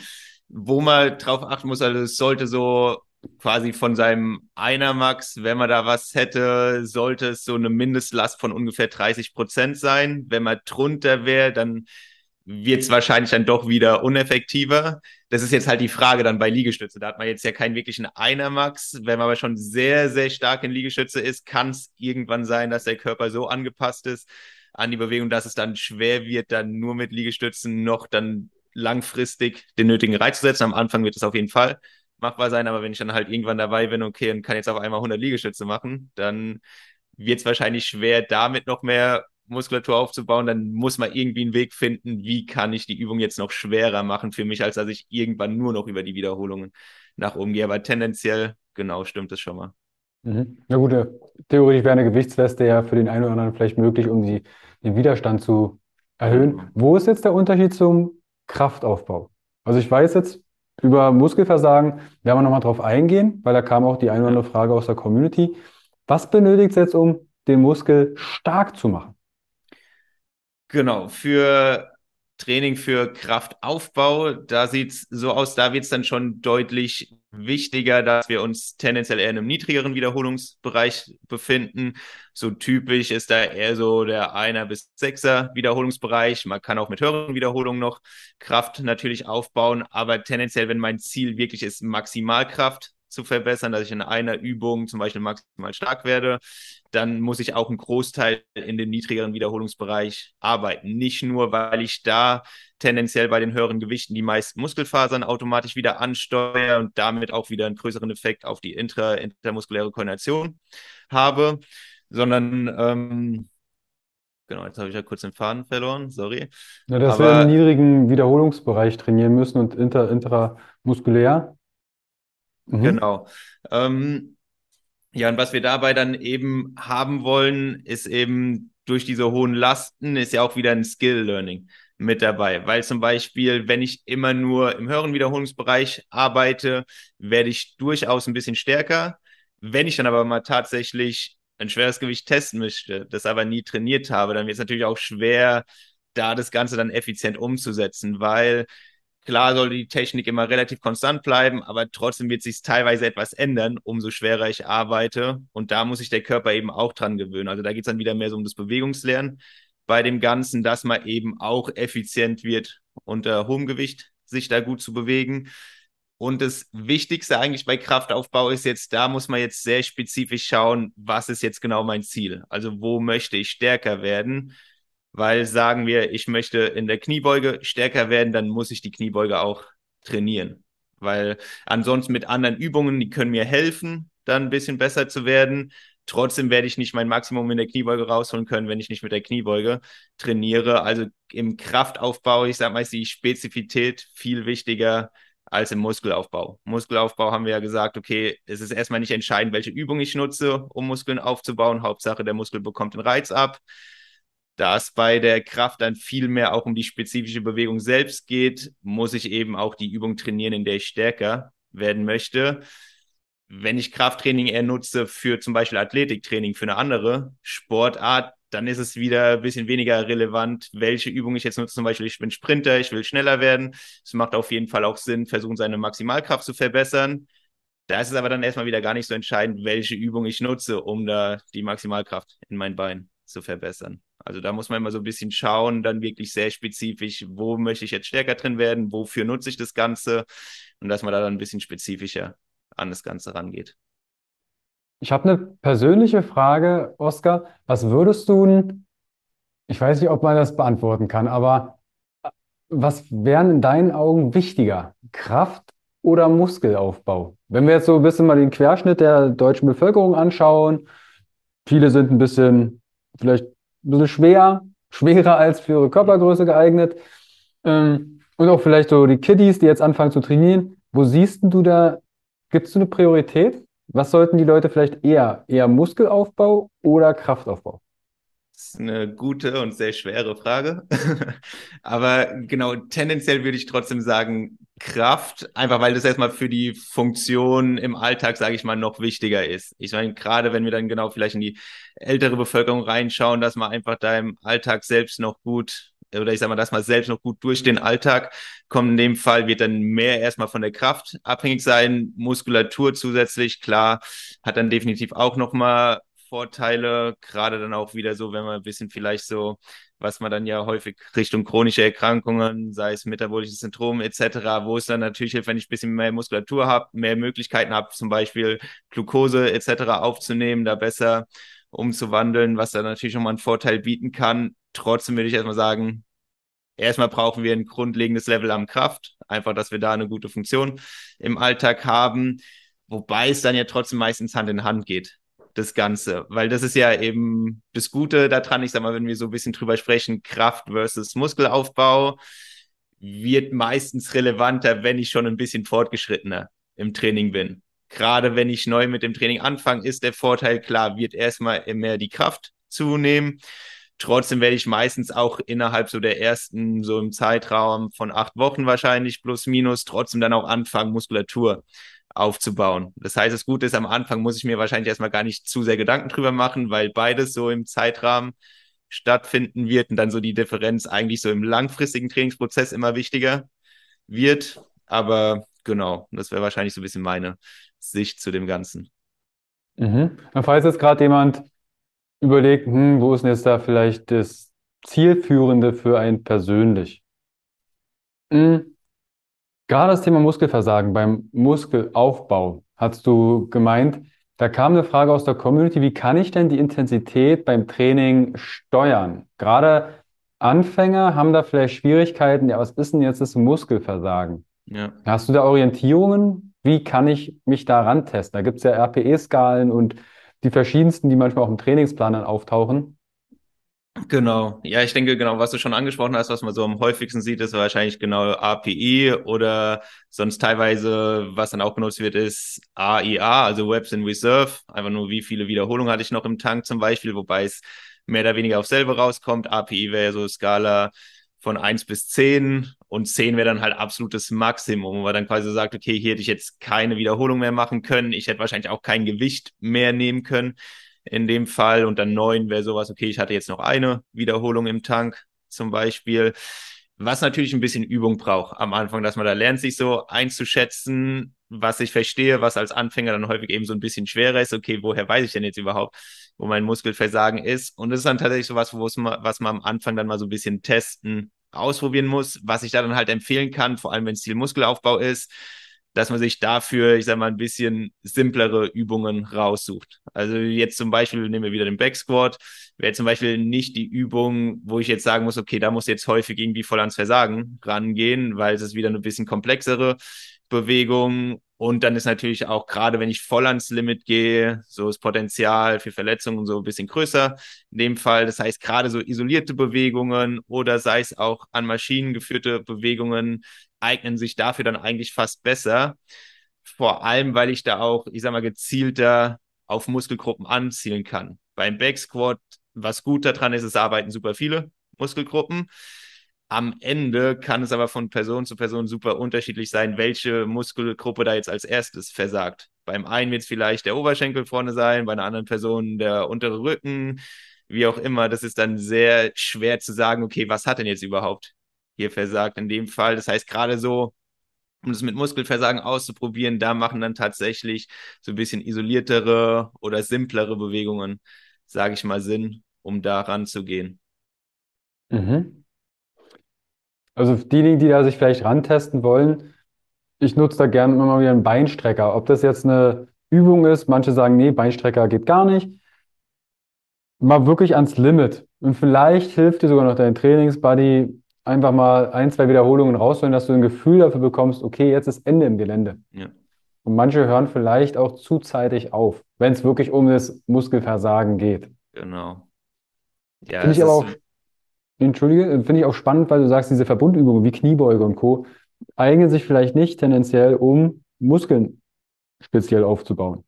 wo man drauf achten muss, also es sollte so quasi von seinem Einermax, wenn man da was hätte, sollte es so eine Mindestlast von ungefähr 30 Prozent sein. Wenn man drunter wäre, dann wird es wahrscheinlich dann doch wieder uneffektiver. Das ist jetzt halt die Frage dann bei Liegestütze. Da hat man jetzt ja keinen wirklichen Einermax. Wenn man aber schon sehr, sehr stark in Liegestütze ist, kann es irgendwann sein, dass der Körper so angepasst ist an die Bewegung, dass es dann schwer wird, dann nur mit Liegestützen noch dann langfristig den nötigen Reiz zu setzen. Am Anfang wird es auf jeden Fall machbar sein, aber wenn ich dann halt irgendwann dabei bin, okay, und kann jetzt auf einmal 100 Liegestütze machen, dann wird es wahrscheinlich schwer, damit noch mehr Muskulatur aufzubauen, dann muss man irgendwie einen Weg finden, wie kann ich die Übung jetzt noch schwerer machen für mich, als dass ich irgendwann nur noch über die Wiederholungen nach oben gehe. Aber tendenziell, genau, stimmt es schon mal. Mhm. Ja gut, theoretisch wäre eine Gewichtsweste ja für den einen oder anderen vielleicht möglich, um die, den Widerstand zu erhöhen. Mhm. Wo ist jetzt der Unterschied zum Kraftaufbau? Also ich weiß jetzt über Muskelversagen, werden wir nochmal drauf eingehen, weil da kam auch die eine oder andere Frage aus der Community. Was benötigt es jetzt, um den Muskel stark zu machen? Genau, für Training für Kraftaufbau, da sieht es so aus, da wird es dann schon deutlich wichtiger, dass wir uns tendenziell eher in einem niedrigeren Wiederholungsbereich befinden. So typisch ist da eher so der Einer bis Sechser Wiederholungsbereich. Man kann auch mit höheren Wiederholungen noch Kraft natürlich aufbauen, aber tendenziell, wenn mein Ziel wirklich ist, Maximalkraft zu verbessern, dass ich in einer Übung zum Beispiel maximal stark werde, dann muss ich auch einen Großteil in dem niedrigeren Wiederholungsbereich arbeiten. Nicht nur, weil ich da tendenziell bei den höheren Gewichten die meisten Muskelfasern automatisch wieder ansteuere und damit auch wieder einen größeren Effekt auf die intra intermuskuläre Koordination habe, sondern ähm, Genau, jetzt habe ich ja kurz den Faden verloren, sorry. Ja, dass Aber, wir im niedrigen Wiederholungsbereich trainieren müssen und inter, intramuskulär Mhm. Genau. Ähm, ja, und was wir dabei dann eben haben wollen, ist eben durch diese hohen Lasten, ist ja auch wieder ein Skill-Learning mit dabei. Weil zum Beispiel, wenn ich immer nur im höheren Wiederholungsbereich arbeite, werde ich durchaus ein bisschen stärker. Wenn ich dann aber mal tatsächlich ein schweres Gewicht testen möchte, das aber nie trainiert habe, dann wird es natürlich auch schwer, da das Ganze dann effizient umzusetzen, weil klar soll die Technik immer relativ konstant bleiben, aber trotzdem wird sich teilweise etwas ändern, umso schwerer ich arbeite. Und da muss sich der Körper eben auch dran gewöhnen. Also da geht es dann wieder mehr so um das Bewegungslernen bei dem Ganzen, dass man eben auch effizient wird, unter hohem Gewicht sich da gut zu bewegen. Und das Wichtigste eigentlich bei Kraftaufbau ist jetzt, da muss man jetzt sehr spezifisch schauen, was ist jetzt genau mein Ziel? Also wo möchte ich stärker werden? Weil sagen wir, ich möchte in der Kniebeuge stärker werden, dann muss ich die Kniebeuge auch trainieren. Weil ansonsten mit anderen Übungen, die können mir helfen, dann ein bisschen besser zu werden. Trotzdem werde ich nicht mein Maximum in der Kniebeuge rausholen können, wenn ich nicht mit der Kniebeuge trainiere. Also im Kraftaufbau, ich sage mal, ist die Spezifität viel wichtiger als im Muskelaufbau. Muskelaufbau haben wir ja gesagt, okay, es ist erstmal nicht entscheidend, welche Übung ich nutze, um Muskeln aufzubauen. Hauptsache, der Muskel bekommt den Reiz ab. Da es bei der Kraft dann viel mehr auch um die spezifische Bewegung selbst geht, muss ich eben auch die Übung trainieren, in der ich stärker werden möchte wenn ich Krafttraining eher nutze für zum Beispiel Athletiktraining, für eine andere Sportart, dann ist es wieder ein bisschen weniger relevant, welche Übung ich jetzt nutze. Zum Beispiel, ich bin Sprinter, ich will schneller werden. Es macht auf jeden Fall auch Sinn, versuchen, seine Maximalkraft zu verbessern. Da ist es aber dann erstmal wieder gar nicht so entscheidend, welche Übung ich nutze, um da die Maximalkraft in mein Bein zu verbessern. Also da muss man immer so ein bisschen schauen, dann wirklich sehr spezifisch, wo möchte ich jetzt stärker drin werden, wofür nutze ich das Ganze und dass man da dann ein bisschen spezifischer an das Ganze rangeht. Ich habe eine persönliche Frage, Oskar. Was würdest du, ich weiß nicht, ob man das beantworten kann, aber was wären in deinen Augen wichtiger? Kraft oder Muskelaufbau? Wenn wir jetzt so ein bisschen mal den Querschnitt der deutschen Bevölkerung anschauen, viele sind ein bisschen, vielleicht ein bisschen schwer, schwerer als für ihre Körpergröße geeignet. Ähm, und auch vielleicht so die Kiddies, die jetzt anfangen zu trainieren. Wo siehst du da Gibst du eine Priorität? Was sollten die Leute vielleicht eher? Eher Muskelaufbau oder Kraftaufbau? Das ist eine gute und sehr schwere Frage. <laughs> Aber genau, tendenziell würde ich trotzdem sagen, Kraft, einfach weil das erstmal für die Funktion im Alltag, sage ich mal, noch wichtiger ist. Ich meine, gerade wenn wir dann genau vielleicht in die ältere Bevölkerung reinschauen, dass man einfach da im Alltag selbst noch gut oder ich sag mal, dass man selbst noch gut durch den Alltag kommt. In dem Fall wird dann mehr erstmal von der Kraft abhängig sein. Muskulatur zusätzlich, klar, hat dann definitiv auch nochmal Vorteile, gerade dann auch wieder so, wenn man ein bisschen vielleicht so, was man dann ja häufig Richtung chronische Erkrankungen, sei es metabolisches Syndrom etc., wo es dann natürlich hilft, wenn ich ein bisschen mehr Muskulatur habe, mehr Möglichkeiten habe, zum Beispiel Glucose etc. aufzunehmen, da besser umzuwandeln, was dann natürlich nochmal einen Vorteil bieten kann. Trotzdem würde ich erstmal sagen, erstmal brauchen wir ein grundlegendes Level an Kraft, einfach, dass wir da eine gute Funktion im Alltag haben, wobei es dann ja trotzdem meistens Hand in Hand geht, das Ganze, weil das ist ja eben das Gute daran, ich sag mal, wenn wir so ein bisschen drüber sprechen, Kraft versus Muskelaufbau, wird meistens relevanter, wenn ich schon ein bisschen fortgeschrittener im Training bin. Gerade wenn ich neu mit dem Training anfange, ist der Vorteil klar, wird erstmal mehr die Kraft zunehmen. Trotzdem werde ich meistens auch innerhalb so der ersten, so im Zeitraum von acht Wochen wahrscheinlich plus minus, trotzdem dann auch anfangen, Muskulatur aufzubauen. Das heißt, das Gute ist, am Anfang muss ich mir wahrscheinlich erstmal gar nicht zu sehr Gedanken drüber machen, weil beides so im Zeitrahmen stattfinden wird und dann so die Differenz eigentlich so im langfristigen Trainingsprozess immer wichtiger wird. Aber genau, das wäre wahrscheinlich so ein bisschen meine Sicht zu dem Ganzen. Mhm. Falls jetzt gerade jemand überlegt, hm, wo ist denn jetzt da vielleicht das Zielführende für einen persönlich? Hm, gerade das Thema Muskelversagen beim Muskelaufbau hast du gemeint, da kam eine Frage aus der Community, wie kann ich denn die Intensität beim Training steuern? Gerade Anfänger haben da vielleicht Schwierigkeiten, ja, was ist denn jetzt das Muskelversagen? Ja. Hast du da Orientierungen? Wie kann ich mich da rantesten? Da gibt es ja RPE-Skalen und die verschiedensten, die manchmal auch im Trainingsplan dann auftauchen. Genau. Ja, ich denke, genau, was du schon angesprochen hast, was man so am häufigsten sieht, ist wahrscheinlich genau API oder sonst teilweise, was dann auch benutzt wird, ist AIA, also Webs in Reserve. Einfach nur, wie viele Wiederholungen hatte ich noch im Tank zum Beispiel, wobei es mehr oder weniger auf selber rauskommt. API wäre so Skala von eins bis zehn und zehn wäre dann halt absolutes Maximum, wo man dann quasi sagt, okay, hier hätte ich jetzt keine Wiederholung mehr machen können. Ich hätte wahrscheinlich auch kein Gewicht mehr nehmen können in dem Fall. Und dann neun wäre sowas, okay, ich hatte jetzt noch eine Wiederholung im Tank zum Beispiel. Was natürlich ein bisschen Übung braucht am Anfang, dass man da lernt, sich so einzuschätzen, was ich verstehe, was als Anfänger dann häufig eben so ein bisschen schwerer ist. Okay, woher weiß ich denn jetzt überhaupt, wo mein Muskelversagen ist? Und das ist dann tatsächlich so was, was man am Anfang dann mal so ein bisschen testen, ausprobieren muss, was ich da dann halt empfehlen kann, vor allem wenn es Ziel Muskelaufbau ist dass man sich dafür, ich sag mal, ein bisschen simplere Übungen raussucht. Also jetzt zum Beispiel, nehmen wir wieder den Back Squat, wäre zum Beispiel nicht die Übung, wo ich jetzt sagen muss, okay, da muss jetzt häufig irgendwie voll ans Versagen rangehen, weil es ist wieder eine bisschen komplexere Bewegung. Und dann ist natürlich auch, gerade wenn ich voll ans Limit gehe, so das Potenzial für Verletzungen so ein bisschen größer in dem Fall. Das heißt, gerade so isolierte Bewegungen oder sei es auch an Maschinen geführte Bewegungen eignen sich dafür dann eigentlich fast besser. Vor allem, weil ich da auch, ich sag mal, gezielter auf Muskelgruppen anzielen kann. Beim Backsquat, was gut daran ist, es arbeiten super viele Muskelgruppen. Am Ende kann es aber von Person zu Person super unterschiedlich sein, welche Muskelgruppe da jetzt als erstes versagt. Beim einen wird es vielleicht der Oberschenkel vorne sein, bei einer anderen Person der untere Rücken, wie auch immer. Das ist dann sehr schwer zu sagen, okay, was hat denn jetzt überhaupt hier versagt in dem Fall. Das heißt, gerade so, um das mit Muskelversagen auszuprobieren, da machen dann tatsächlich so ein bisschen isoliertere oder simplere Bewegungen, sage ich mal, Sinn, um da ranzugehen. Mhm. Also diejenigen, die da sich vielleicht rantesten wollen, ich nutze da gerne immer mal wieder einen Beinstrecker. Ob das jetzt eine Übung ist, manche sagen, nee, Beinstrecker geht gar nicht. Mal wirklich ans Limit. Und vielleicht hilft dir sogar noch dein Trainingsbuddy, einfach mal ein, zwei Wiederholungen rausholen, dass du ein Gefühl dafür bekommst, okay, jetzt ist Ende im Gelände. Ja. Und manche hören vielleicht auch zuzeitig auf, wenn es wirklich um das Muskelversagen geht. Genau. Ja, finde ich aber auch, entschuldige, finde ich auch spannend, weil du sagst, diese Verbundübungen wie Kniebeuge und Co. eignen sich vielleicht nicht tendenziell, um Muskeln speziell aufzubauen.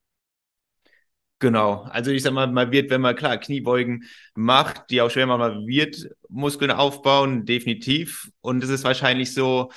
Genau. Also ich sag mal, man wird, wenn man klar Kniebeugen macht, die auch schwer machen, man wird Muskeln aufbauen, definitiv. Und es ist wahrscheinlich so,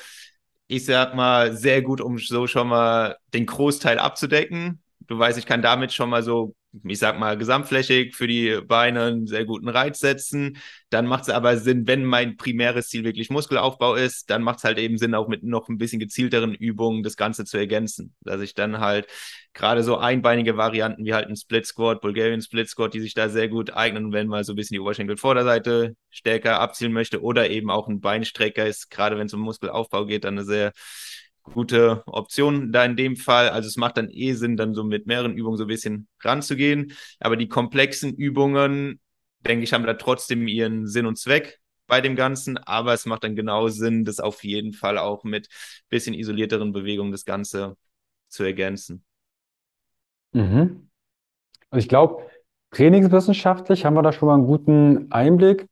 ich sag mal, sehr gut, um so schon mal den Großteil abzudecken. Du weißt, ich kann damit schon mal so ich sag mal, gesamtflächig für die Beine einen sehr guten Reiz setzen. Dann macht es aber Sinn, wenn mein primäres Ziel wirklich Muskelaufbau ist, dann macht es halt eben Sinn, auch mit noch ein bisschen gezielteren Übungen das Ganze zu ergänzen. Dass ich dann halt gerade so einbeinige Varianten wie halt ein Split Squat, Bulgarian Split Squat, die sich da sehr gut eignen, wenn man so ein bisschen die Oberschenkelvorderseite stärker abzielen möchte oder eben auch ein Beinstrecker ist, gerade wenn es um Muskelaufbau geht, dann eine sehr gute Option da in dem Fall. Also es macht dann eh Sinn, dann so mit mehreren Übungen so ein bisschen ranzugehen. Aber die komplexen Übungen, denke ich, haben da trotzdem ihren Sinn und Zweck bei dem Ganzen. Aber es macht dann genau Sinn, das auf jeden Fall auch mit bisschen isolierteren Bewegungen das Ganze zu ergänzen. Mhm. Also ich glaube, trainingswissenschaftlich haben wir da schon mal einen guten Einblick.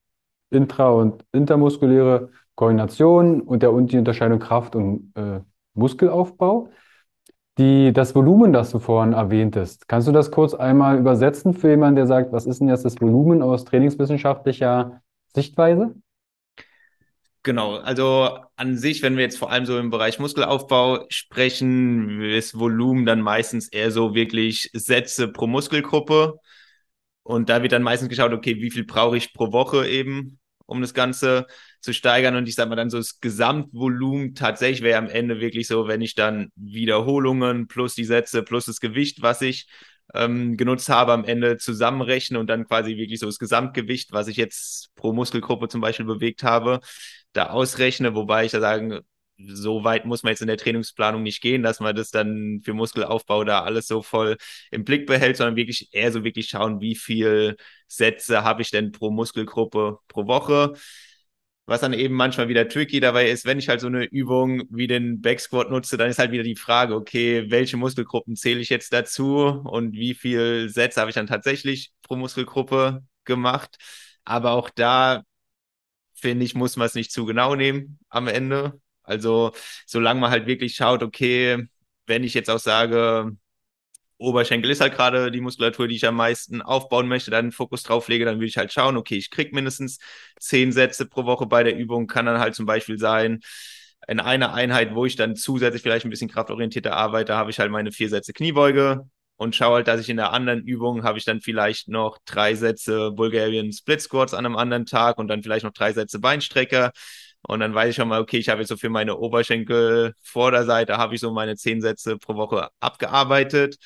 Intra- und intermuskuläre Koordination und der, die Unterscheidung Kraft und äh, Muskelaufbau. Die, das Volumen, das du vorhin erwähntest, kannst du das kurz einmal übersetzen für jemanden, der sagt, was ist denn jetzt das Volumen aus trainingswissenschaftlicher Sichtweise? Genau, also an sich, wenn wir jetzt vor allem so im Bereich Muskelaufbau sprechen, ist Volumen dann meistens eher so wirklich Sätze pro Muskelgruppe. Und da wird dann meistens geschaut, okay, wie viel brauche ich pro Woche eben, um das Ganze zu steigern. Und ich sag mal dann so das Gesamtvolumen tatsächlich wäre am Ende wirklich so, wenn ich dann Wiederholungen plus die Sätze plus das Gewicht, was ich ähm, genutzt habe, am Ende zusammenrechne und dann quasi wirklich so das Gesamtgewicht, was ich jetzt pro Muskelgruppe zum Beispiel bewegt habe, da ausrechne, wobei ich da sagen, so weit muss man jetzt in der Trainingsplanung nicht gehen, dass man das dann für Muskelaufbau da alles so voll im Blick behält, sondern wirklich eher so wirklich schauen, wie viel Sätze habe ich denn pro Muskelgruppe pro Woche. Was dann eben manchmal wieder tricky dabei ist, wenn ich halt so eine Übung wie den Backsquat nutze, dann ist halt wieder die Frage, okay, welche Muskelgruppen zähle ich jetzt dazu und wie viel Sätze habe ich dann tatsächlich pro Muskelgruppe gemacht? Aber auch da, finde ich, muss man es nicht zu genau nehmen am Ende. Also, solange man halt wirklich schaut, okay, wenn ich jetzt auch sage, Oberschenkel ist halt gerade die Muskulatur, die ich am meisten aufbauen möchte, dann Fokus drauf lege, dann würde ich halt schauen, okay, ich kriege mindestens zehn Sätze pro Woche bei der Übung, kann dann halt zum Beispiel sein, in einer Einheit, wo ich dann zusätzlich vielleicht ein bisschen kraftorientierter arbeite, habe ich halt meine vier Sätze Kniebeuge und schaue halt, dass ich in der anderen Übung habe ich dann vielleicht noch drei Sätze Bulgarian Split Squats an einem anderen Tag und dann vielleicht noch drei Sätze Beinstrecker. Und dann weiß ich schon mal, okay, ich habe jetzt so für meine Oberschenkel-Vorderseite habe ich so meine zehn Sätze pro Woche abgearbeitet.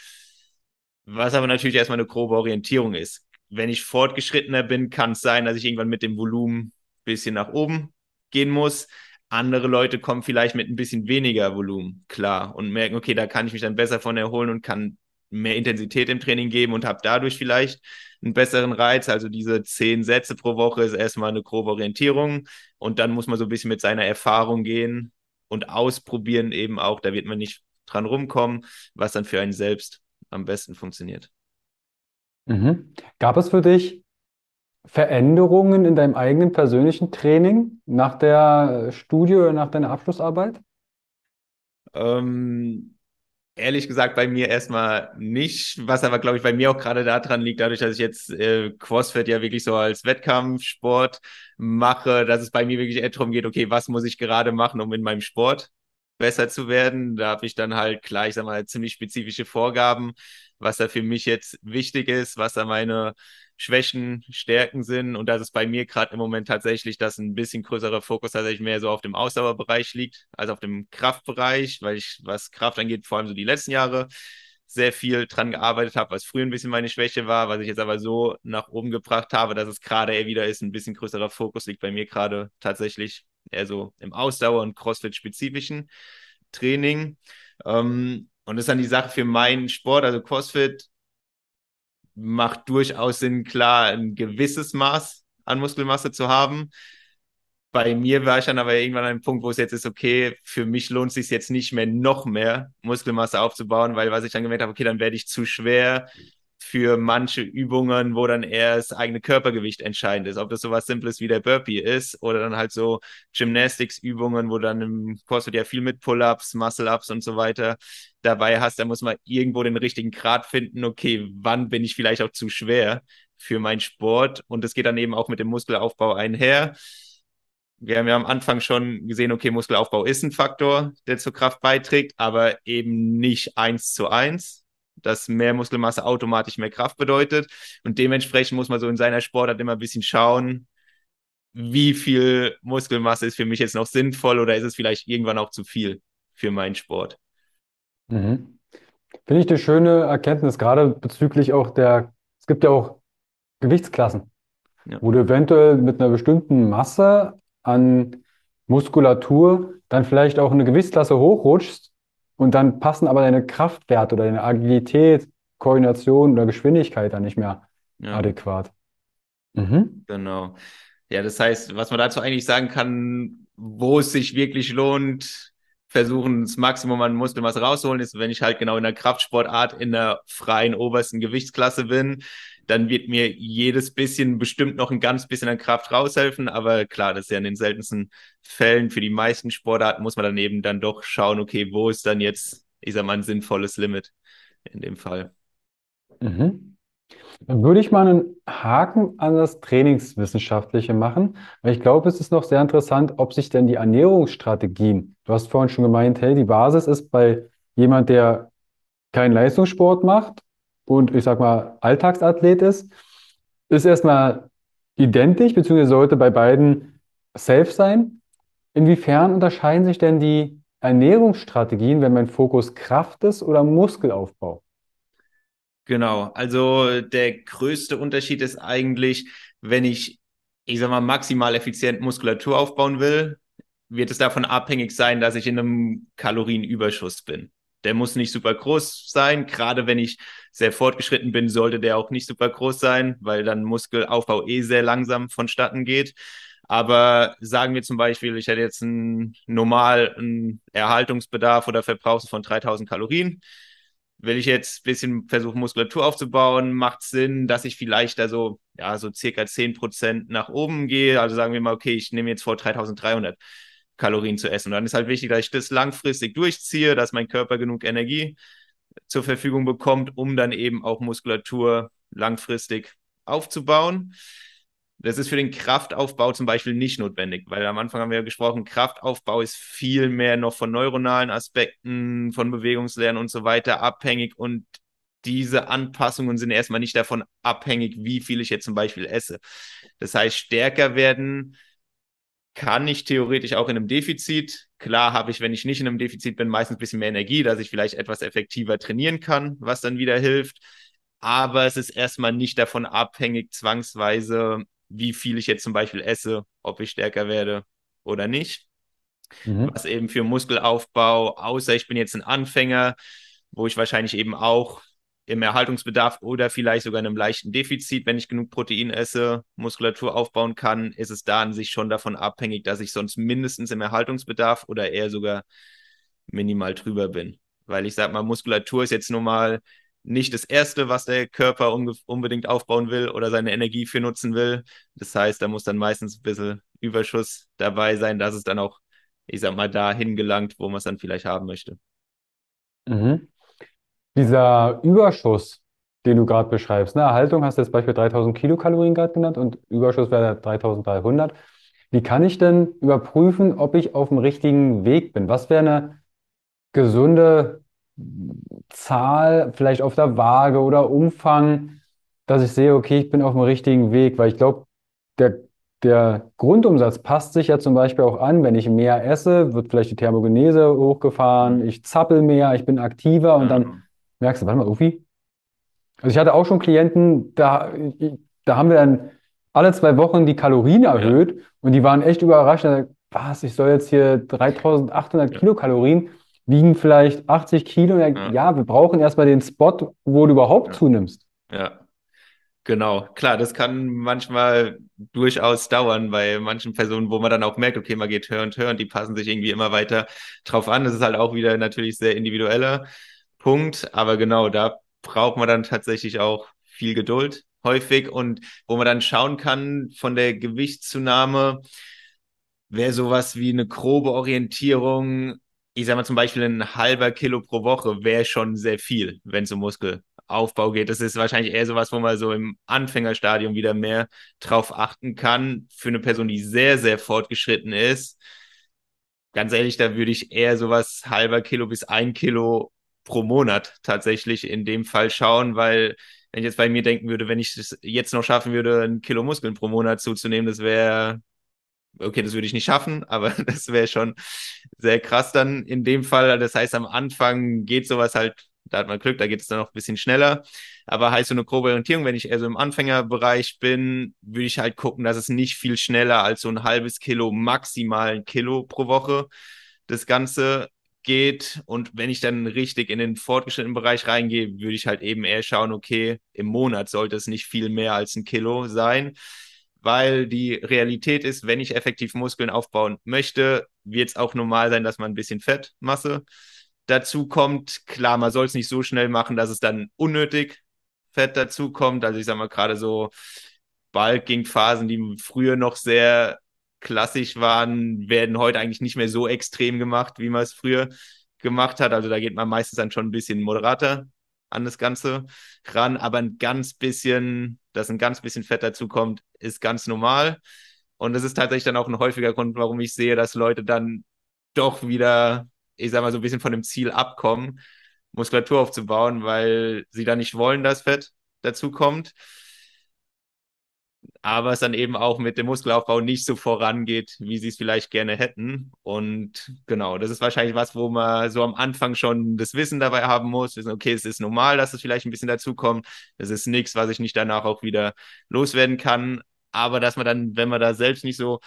Was aber natürlich erstmal eine grobe Orientierung ist. Wenn ich fortgeschrittener bin, kann es sein, dass ich irgendwann mit dem Volumen ein bisschen nach oben gehen muss. Andere Leute kommen vielleicht mit ein bisschen weniger Volumen klar und merken, okay, da kann ich mich dann besser von erholen und kann mehr Intensität im Training geben und habe dadurch vielleicht einen besseren Reiz. Also diese zehn Sätze pro Woche ist erstmal eine grobe Orientierung und dann muss man so ein bisschen mit seiner Erfahrung gehen und ausprobieren eben auch. Da wird man nicht dran rumkommen, was dann für einen selbst am besten funktioniert. Mhm. Gab es für dich Veränderungen in deinem eigenen persönlichen Training nach der Studie oder nach deiner Abschlussarbeit? Ähm, ehrlich gesagt bei mir erstmal nicht, was aber glaube ich bei mir auch gerade daran liegt, dadurch, dass ich jetzt äh, CrossFit ja wirklich so als Wettkampfsport mache, dass es bei mir wirklich eher darum geht, okay, was muss ich gerade machen, um in meinem Sport besser zu werden. Da habe ich dann halt klar, ich sag mal, ziemlich spezifische Vorgaben, was da für mich jetzt wichtig ist, was da meine Schwächen, Stärken sind. Und das ist bei mir gerade im Moment tatsächlich, dass ein bisschen größerer Fokus tatsächlich mehr so auf dem Ausdauerbereich liegt, als auf dem Kraftbereich, weil ich, was Kraft angeht, vor allem so die letzten Jahre sehr viel dran gearbeitet habe, was früher ein bisschen meine Schwäche war, was ich jetzt aber so nach oben gebracht habe, dass es gerade eher wieder ist, ein bisschen größerer Fokus liegt bei mir gerade tatsächlich eher so im Ausdauer- und Crossfit-spezifischen Training. Ähm, und das ist dann die Sache für meinen Sport, also CrossFit macht durchaus Sinn, klar, ein gewisses Maß an Muskelmasse zu haben. Bei mir war ich dann aber irgendwann an einem Punkt, wo es jetzt ist, okay, für mich lohnt es sich jetzt nicht mehr, noch mehr Muskelmasse aufzubauen, weil was ich dann gemerkt habe, okay, dann werde ich zu schwer, für manche Übungen, wo dann eher das eigene Körpergewicht entscheidend ist. Ob das sowas Simples wie der Burpee ist oder dann halt so Gymnastics-Übungen, wo dann im CrossFit ja viel mit Pull-Ups, Muscle-Ups und so weiter dabei hast. Da muss man irgendwo den richtigen Grad finden. Okay, wann bin ich vielleicht auch zu schwer für meinen Sport? Und das geht dann eben auch mit dem Muskelaufbau einher. Wir haben ja am Anfang schon gesehen, okay, Muskelaufbau ist ein Faktor, der zur Kraft beiträgt, aber eben nicht eins zu eins dass mehr Muskelmasse automatisch mehr Kraft bedeutet. Und dementsprechend muss man so in seiner Sportart immer ein bisschen schauen, wie viel Muskelmasse ist für mich jetzt noch sinnvoll oder ist es vielleicht irgendwann auch zu viel für meinen Sport. Mhm. Finde ich eine schöne Erkenntnis, gerade bezüglich auch der, es gibt ja auch Gewichtsklassen, ja. wo du eventuell mit einer bestimmten Masse an Muskulatur dann vielleicht auch eine Gewichtsklasse hochrutschst, und dann passen aber deine Kraftwerte oder deine Agilität, Koordination oder Geschwindigkeit dann nicht mehr ja. adäquat. Mhm. Genau. Ja, das heißt, was man dazu eigentlich sagen kann, wo es sich wirklich lohnt, versuchen, das Maximum an Muskelmasse rausholen, ist, wenn ich halt genau in der Kraftsportart in der freien obersten Gewichtsklasse bin, dann wird mir jedes bisschen bestimmt noch ein ganz bisschen an Kraft raushelfen. Aber klar, das ist ja in den seltensten Fällen. Für die meisten Sportarten muss man dann eben dann doch schauen, okay, wo ist dann jetzt, ich sag mal, ein sinnvolles Limit in dem Fall. Mhm. Dann würde ich mal einen Haken an das Trainingswissenschaftliche machen, weil ich glaube, es ist noch sehr interessant, ob sich denn die Ernährungsstrategien, du hast vorhin schon gemeint, hey, die Basis ist bei jemand, der keinen Leistungssport macht und ich sag mal Alltagsathlet ist, ist erstmal identisch, beziehungsweise sollte bei beiden safe sein. Inwiefern unterscheiden sich denn die Ernährungsstrategien, wenn mein Fokus Kraft ist oder Muskelaufbau? Genau, also der größte Unterschied ist eigentlich, wenn ich, ich sag mal, maximal effizient Muskulatur aufbauen will, wird es davon abhängig sein, dass ich in einem Kalorienüberschuss bin. Der muss nicht super groß sein, gerade wenn ich sehr fortgeschritten bin, sollte der auch nicht super groß sein, weil dann Muskelaufbau eh sehr langsam vonstatten geht. Aber sagen wir zum Beispiel, ich hätte jetzt einen normalen Erhaltungsbedarf oder Verbrauch von 3000 Kalorien will ich jetzt ein bisschen versuchen, Muskulatur aufzubauen, macht Sinn, dass ich vielleicht da so, ja, so circa 10 Prozent nach oben gehe. Also sagen wir mal, okay, ich nehme jetzt vor 3300 Kalorien zu essen. Und dann ist halt wichtig, dass ich das langfristig durchziehe, dass mein Körper genug Energie zur Verfügung bekommt, um dann eben auch Muskulatur langfristig aufzubauen. Das ist für den Kraftaufbau zum Beispiel nicht notwendig, weil am Anfang haben wir ja gesprochen, Kraftaufbau ist viel mehr noch von neuronalen Aspekten, von Bewegungslernen und so weiter abhängig und diese Anpassungen sind erstmal nicht davon abhängig, wie viel ich jetzt zum Beispiel esse. Das heißt, stärker werden kann ich theoretisch auch in einem Defizit. Klar habe ich, wenn ich nicht in einem Defizit bin, meistens ein bisschen mehr Energie, dass ich vielleicht etwas effektiver trainieren kann, was dann wieder hilft. Aber es ist erstmal nicht davon abhängig, zwangsweise, wie viel ich jetzt zum Beispiel esse, ob ich stärker werde oder nicht. Mhm. Was eben für Muskelaufbau, außer ich bin jetzt ein Anfänger, wo ich wahrscheinlich eben auch im Erhaltungsbedarf oder vielleicht sogar in einem leichten Defizit, wenn ich genug Protein esse, Muskulatur aufbauen kann, ist es da an sich schon davon abhängig, dass ich sonst mindestens im Erhaltungsbedarf oder eher sogar minimal drüber bin. Weil ich sag mal, Muskulatur ist jetzt nun mal nicht das Erste, was der Körper unbedingt aufbauen will oder seine Energie für nutzen will. Das heißt, da muss dann meistens ein bisschen Überschuss dabei sein, dass es dann auch, ich sag mal, dahin gelangt, wo man es dann vielleicht haben möchte. Mhm. Dieser Überschuss, den du gerade beschreibst, ne? Erhaltung hast du jetzt Beispiel 3000 Kilokalorien gerade genannt und Überschuss wäre 3300. Wie kann ich denn überprüfen, ob ich auf dem richtigen Weg bin? Was wäre eine gesunde Zahl, vielleicht auf der Waage oder Umfang, dass ich sehe, okay, ich bin auf dem richtigen Weg? Weil ich glaube, der, der Grundumsatz passt sich ja zum Beispiel auch an, wenn ich mehr esse, wird vielleicht die Thermogenese hochgefahren, ich zappel mehr, ich bin aktiver und dann merkst du, warte mal, irgendwie. Also ich hatte auch schon Klienten, da, da haben wir dann alle zwei Wochen die Kalorien erhöht ja. und die waren echt überrascht. Was, ich soll jetzt hier 3800 ja. Kilokalorien, wiegen vielleicht 80 Kilo. Ja. ja, wir brauchen erstmal den Spot, wo du überhaupt zunimmst. Ja, Genau, klar, das kann manchmal durchaus dauern bei manchen Personen, wo man dann auch merkt, okay, man geht höher und höher und die passen sich irgendwie immer weiter drauf an. Das ist halt auch wieder natürlich sehr individueller. Punkt. Aber genau, da braucht man dann tatsächlich auch viel Geduld häufig und wo man dann schauen kann von der Gewichtszunahme, wäre sowas wie eine grobe Orientierung. Ich sage mal zum Beispiel ein halber Kilo pro Woche wäre schon sehr viel, wenn es um Muskelaufbau geht. Das ist wahrscheinlich eher sowas, wo man so im Anfängerstadium wieder mehr drauf achten kann. Für eine Person, die sehr, sehr fortgeschritten ist, ganz ehrlich, da würde ich eher sowas halber Kilo bis ein Kilo pro Monat tatsächlich in dem Fall schauen, weil wenn ich jetzt bei mir denken würde, wenn ich es jetzt noch schaffen würde, ein Kilo Muskeln pro Monat zuzunehmen, das wäre, okay, das würde ich nicht schaffen, <laughs> aber das wäre schon sehr krass dann in dem Fall. Das heißt, am Anfang geht sowas halt, da hat man Glück, da geht es dann noch ein bisschen schneller. Aber heißt so eine grobe Orientierung, wenn ich eher so im Anfängerbereich bin, würde ich halt gucken, dass es nicht viel schneller als so ein halbes Kilo, maximal ein Kilo pro Woche das Ganze geht. Und wenn ich dann richtig in den fortgeschrittenen Bereich reingehe, würde ich halt eben eher schauen, okay, im Monat sollte es nicht viel mehr als ein Kilo sein. Weil die Realität ist, wenn ich effektiv Muskeln aufbauen möchte, wird es auch normal sein, dass man ein bisschen Fettmasse dazu kommt. Klar, man soll es nicht so schnell machen, dass es dann unnötig Fett dazu kommt. Also ich sage mal gerade so Bulking-Phasen, die früher noch sehr klassisch waren, werden heute eigentlich nicht mehr so extrem gemacht, wie man es früher gemacht hat. Also da geht man meistens dann schon ein bisschen moderater an das Ganze ran, aber ein ganz bisschen, dass ein ganz bisschen Fett dazu kommt, ist ganz normal. Und das ist tatsächlich dann auch ein häufiger Grund, warum ich sehe, dass Leute dann doch wieder, ich sag mal, so ein bisschen von dem Ziel abkommen, Muskulatur aufzubauen, weil sie da nicht wollen, dass Fett dazu kommt aber es dann eben auch mit dem Muskelaufbau nicht so vorangeht, wie sie es vielleicht gerne hätten. Und genau, das ist wahrscheinlich was, wo man so am Anfang schon das Wissen dabei haben muss. Wissen, okay, es ist normal, dass es vielleicht ein bisschen dazukommt. Das ist nichts, was ich nicht danach auch wieder loswerden kann. Aber dass man dann, wenn man da selbst nicht so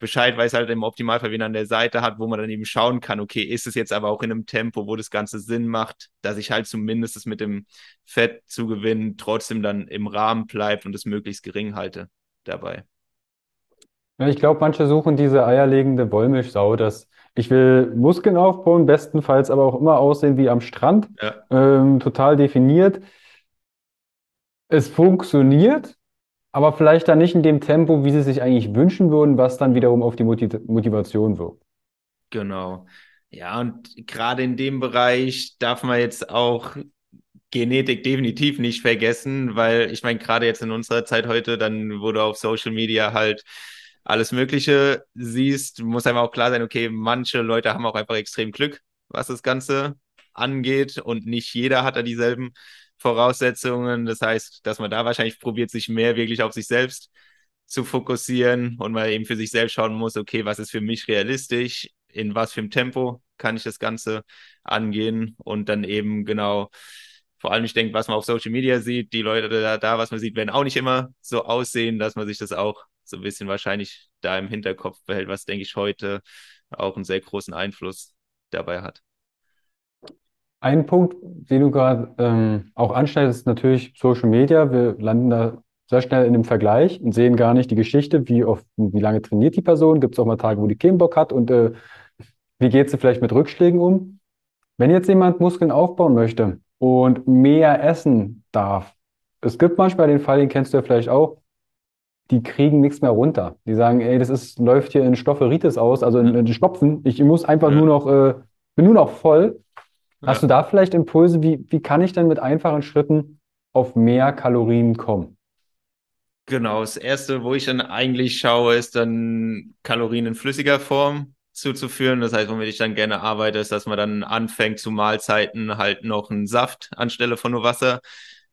Bescheid weiß, halt im Optimalfall wen an der Seite hat, wo man dann eben schauen kann, okay, ist es jetzt aber auch in einem Tempo, wo das Ganze Sinn macht, dass ich halt zumindest es mit dem Fett zu gewinnen trotzdem dann im Rahmen bleibt und es möglichst gering halte dabei. Ja, ich glaube, manche suchen diese eierlegende Wollmilchsau, dass ich will Muskeln aufbauen, bestenfalls aber auch immer aussehen wie am Strand, Ja, ähm, total definiert. Es funktioniert, aber vielleicht dann nicht in dem Tempo, wie sie sich eigentlich wünschen würden, was dann wiederum auf die Motiv Motivation wirkt. genau. Ja, und gerade in dem Bereich darf man jetzt auch Genetik definitiv nicht vergessen, weil ich meine, gerade jetzt in unserer Zeit heute, dann wo du auf Social Media halt alles Mögliche siehst, muss einfach auch klar sein, okay, manche Leute haben auch einfach extrem Glück, was das Ganze angeht und nicht jeder hat da dieselben Voraussetzungen. Das heißt, dass man da wahrscheinlich probiert, sich mehr wirklich auf sich selbst zu fokussieren und mal eben für sich selbst schauen muss, okay, was ist für mich realistisch, in was für einem Tempo kann ich das Ganze angehen und dann eben genau, vor allem ich denke, was man auf Social Media sieht, die Leute da, da, was man sieht, werden auch nicht immer so aussehen, dass man sich das auch so ein bisschen wahrscheinlich da im Hinterkopf behält, was denke ich heute auch einen sehr großen Einfluss dabei hat. Ein Punkt, den du gerade ähm, auch anschneidest, ist natürlich Social Media. Wir landen da sehr schnell in dem Vergleich und sehen gar nicht die Geschichte, wie oft, wie lange trainiert die Person. Gibt es auch mal Tage, wo die keinen Bock hat und äh, wie geht sie vielleicht mit Rückschlägen um? Wenn jetzt jemand Muskeln aufbauen möchte und mehr essen darf, es gibt manchmal den Fall, den kennst du ja vielleicht auch, die kriegen nichts mehr runter. Die sagen, ey, das ist, läuft hier in Stofferitis aus, also in, in Stopfen. Ich muss einfach Ja. nur noch, äh, bin nur noch voll. Hast Ja. du da vielleicht Impulse, wie, wie kann ich denn mit einfachen Schritten auf mehr Kalorien kommen? Genau, das erste, wo ich dann eigentlich schaue, ist dann Kalorien in flüssiger Form zuzuführen. Das heißt, womit ich dann gerne arbeite, ist, dass man dann anfängt, zu Mahlzeiten halt noch einen Saft anstelle von nur Wasser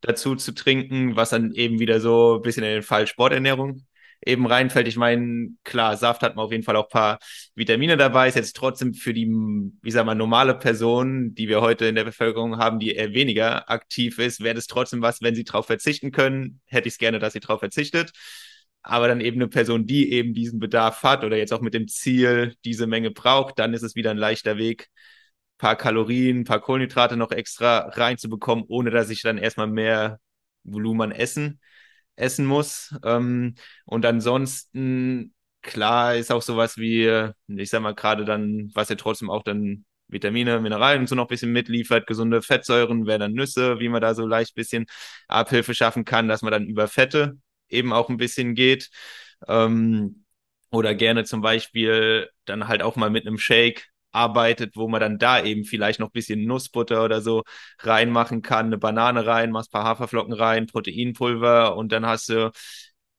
dazu zu trinken, was dann eben wieder so ein bisschen in den Fall Sporternährung eben reinfällt. Ich meine, klar, Saft hat man auf jeden Fall auch ein paar Vitamine dabei, ist jetzt trotzdem für die, wie sag mal, normale Person, die wir heute in der Bevölkerung haben, die eher weniger aktiv ist, wäre das trotzdem was, wenn sie drauf verzichten können, hätte ich es gerne, dass sie drauf verzichtet. Aber dann eben eine Person, die eben diesen Bedarf hat oder jetzt auch mit dem Ziel diese Menge braucht, dann ist es wieder ein leichter Weg, ein paar Kalorien, ein paar Kohlenhydrate noch extra reinzubekommen, ohne dass ich dann erstmal mehr Volumen essen essen muss. Ähm, und ansonsten, klar, ist auch sowas wie, ich sag mal, gerade dann, was ja trotzdem auch dann Vitamine, Mineralien und so noch ein bisschen mitliefert, gesunde Fettsäuren, wäre dann Nüsse, wie man da so leicht bisschen Abhilfe schaffen kann, dass man dann über Fette eben auch ein bisschen geht. Ähm, oder gerne zum Beispiel dann halt auch mal mit einem Shake arbeitet, wo man dann da eben vielleicht noch ein bisschen Nussbutter oder so reinmachen kann, eine Banane rein, machst ein paar Haferflocken rein, Proteinpulver und dann hast du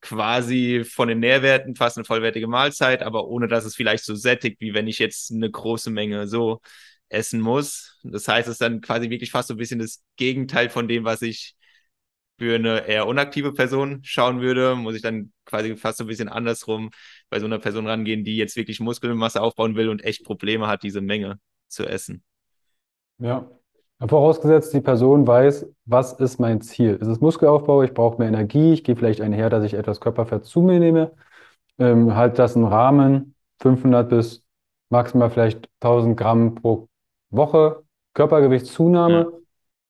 quasi von den Nährwerten fast eine vollwertige Mahlzeit, aber ohne dass es vielleicht so sättigt, wie wenn ich jetzt eine große Menge so essen muss. Das heißt, es ist dann quasi wirklich fast so ein bisschen das Gegenteil von dem, was ich für eine eher unaktive Person schauen würde, muss ich dann quasi fast so ein bisschen andersrum bei so einer Person rangehen, die jetzt wirklich Muskelmasse aufbauen will und echt Probleme hat, diese Menge zu essen. Ja. Vorausgesetzt, die Person weiß, was ist mein Ziel? Ist es Muskelaufbau? Ich brauche mehr Energie. Ich gehe vielleicht einher, dass ich etwas Körperfett zu mir nehme. Ähm, halt das im Rahmen 500 bis maximal vielleicht 1000 Gramm pro Woche Körpergewichtszunahme. Ja.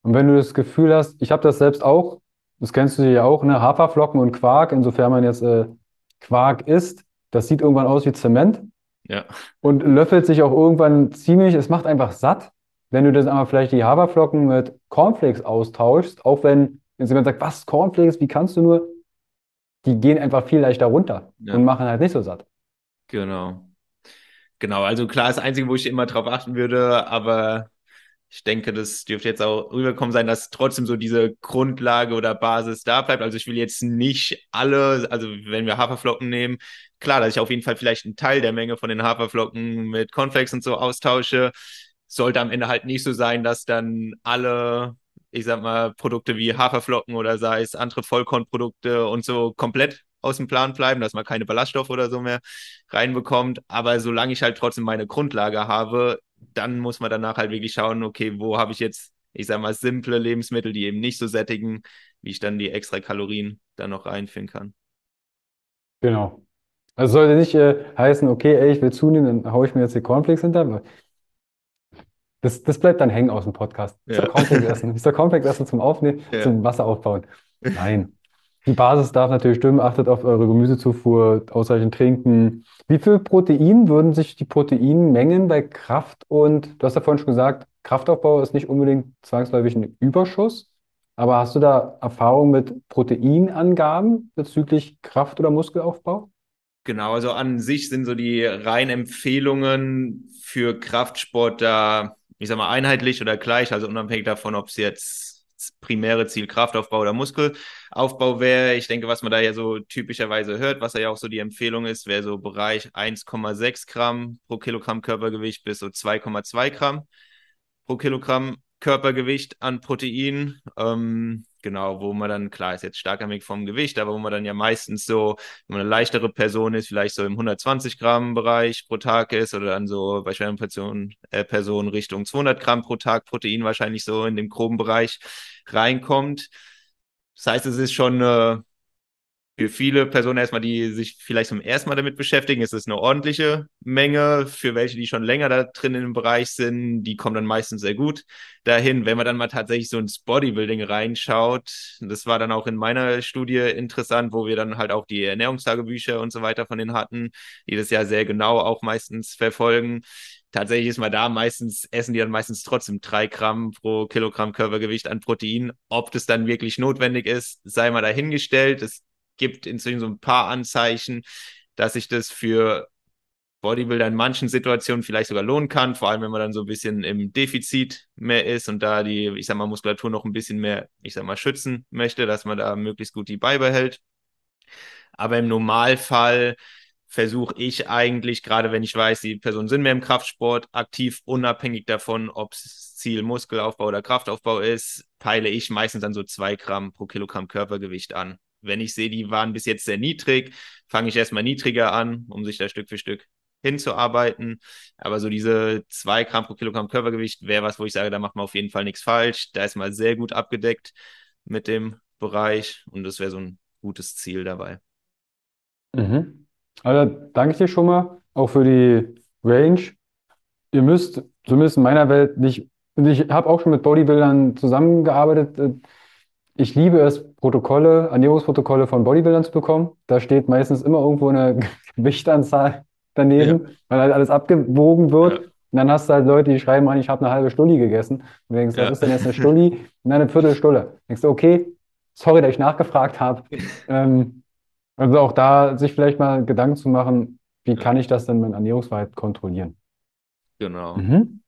Und wenn du das Gefühl hast, ich habe das selbst auch, das kennst du ja auch, ne? Haferflocken und Quark, insofern man jetzt äh, Quark isst, das sieht irgendwann aus wie Zement Ja, und löffelt sich auch irgendwann ziemlich, es macht einfach satt, wenn du das aber vielleicht die Haferflocken mit Cornflakes austauschst, auch wenn jetzt jemand sagt, was, Cornflakes, wie kannst du nur? Die gehen einfach viel leichter runter Ja. und machen halt nicht so satt. genau. Genau, also klar, das Einzige, wo ich immer drauf achten würde, aber ich denke, das dürfte jetzt auch rüberkommen sein, dass trotzdem so diese Grundlage oder Basis da bleibt. Also ich will jetzt nicht alle, also wenn wir Haferflocken nehmen, klar, dass ich auf jeden Fall vielleicht einen Teil der Menge von den Haferflocken mit Cornflakes und so austausche. Sollte am Ende halt nicht so sein, dass dann alle, ich sag mal, Produkte wie Haferflocken oder sei es andere Vollkornprodukte und so komplett aus dem Plan bleiben, dass man keine Ballaststoffe oder so mehr reinbekommt. Aber solange ich halt trotzdem meine Grundlage habe, dann muss man danach halt wirklich schauen, okay, wo habe ich jetzt, ich sag mal, simple Lebensmittel, die eben nicht so sättigen, wie ich dann die extra Kalorien dann noch reinfinden kann. Genau. Also sollte nicht äh, heißen, okay, ey, ich will zunehmen, dann haue ich mir jetzt die Cornflakes hinter. Das, das bleibt dann hängen aus dem Podcast. Ich soll Ja. Cornflakes essen. Ich soll Cornflakes essen zum Aufnehmen, Ja. zum Wasser aufbauen. Nein. Die Basis darf natürlich stimmen. Achtet auf eure Gemüsezufuhr, ausreichend trinken. Wie viel Protein würden sich die Proteinmengen bei Kraft und, du hast ja vorhin schon gesagt, Kraftaufbau ist nicht unbedingt zwangsläufig ein Überschuss. Aber hast du da Erfahrung mit Proteinangaben bezüglich Kraft- oder Muskelaufbau? Genau, also an sich sind so die reinen Empfehlungen für Kraftsport da, ich sag mal, einheitlich oder gleich, also unabhängig davon, ob es jetzt primäre Ziel Kraftaufbau oder Muskelaufbau wäre. Ich denke, was man da ja so typischerweise hört, was ja auch so die Empfehlung ist, wäre so Bereich 1,6 Gramm pro Kilogramm Körpergewicht bis so 2,2 Gramm pro Kilogramm Körpergewicht an Protein. Ähm, genau, wo man dann, klar, ist jetzt starkabhängig vom Gewicht, aber wo man dann ja meistens so, wenn man eine leichtere Person ist, vielleicht so im 120 Gramm Bereich pro Tag ist oder dann so bei schweren Personen, äh, Personen Richtung 200 Gramm pro Tag Protein wahrscheinlich so in dem groben Bereich reinkommt. Das heißt, es ist schon eine für viele Personen erstmal, die sich vielleicht zum ersten Mal damit beschäftigen, ist es eine ordentliche Menge. Für welche, die schon länger da drin im Bereich sind, die kommen dann meistens sehr gut dahin. Wenn man dann mal tatsächlich so ins Bodybuilding reinschaut, das war dann auch in meiner Studie interessant, wo wir dann halt auch die Ernährungstagebücher und so weiter von denen hatten, die das ja sehr genau auch meistens verfolgen tatsächlich ist man da meistens, essen die dann meistens trotzdem drei Gramm pro Kilogramm Körpergewicht an Protein. Ob das dann wirklich notwendig ist, sei mal dahingestellt. Es gibt inzwischen so ein paar Anzeichen, dass sich das für Bodybuilder in manchen Situationen vielleicht sogar lohnen kann, vor allem wenn man dann so ein bisschen im Defizit mehr ist und da die, ich sag mal, Muskulatur noch ein bisschen mehr, ich sag mal, schützen möchte, dass man da möglichst gut die beibehält. Aber im Normalfall versuche ich eigentlich, gerade wenn ich weiß, die Personen sind mehr im Kraftsport aktiv, unabhängig davon, ob es Ziel Muskelaufbau oder Kraftaufbau ist, peile ich meistens dann so zwei Gramm pro Kilogramm Körpergewicht an wenn ich sehe, die waren bis jetzt sehr niedrig, fange ich erstmal niedriger an, um sich da Stück für Stück hinzuarbeiten. Aber so diese zwei Gramm pro Kilogramm Körpergewicht wäre was, wo ich sage, da macht man auf jeden Fall nichts falsch. Da ist man sehr gut abgedeckt mit dem Bereich und das wäre so ein gutes Ziel dabei. Mhm. Also danke ich dir schon mal auch für die Range. Ihr müsst, zumindest in meiner Welt, nicht, ich habe auch schon mit Bodybuildern zusammengearbeitet, äh, ich liebe es, Protokolle, Ernährungsprotokolle von Bodybuildern zu bekommen. Da steht meistens immer irgendwo eine <laughs> Gewichtanzahl daneben, ja. weil halt alles abgewogen wird. Ja. Und dann hast du halt Leute, die schreiben an, ich habe eine halbe Stulli gegessen. Und du denkst, ja. was ist denn jetzt eine Stulli? Und dann eine Viertelstunde. <laughs> Denkst du, okay, sorry, dass ich nachgefragt habe. ähm, also auch da sich vielleicht mal Gedanken zu machen, wie kann ich das denn mit Ernährungsverhalten kontrollieren? Genau. Mhm.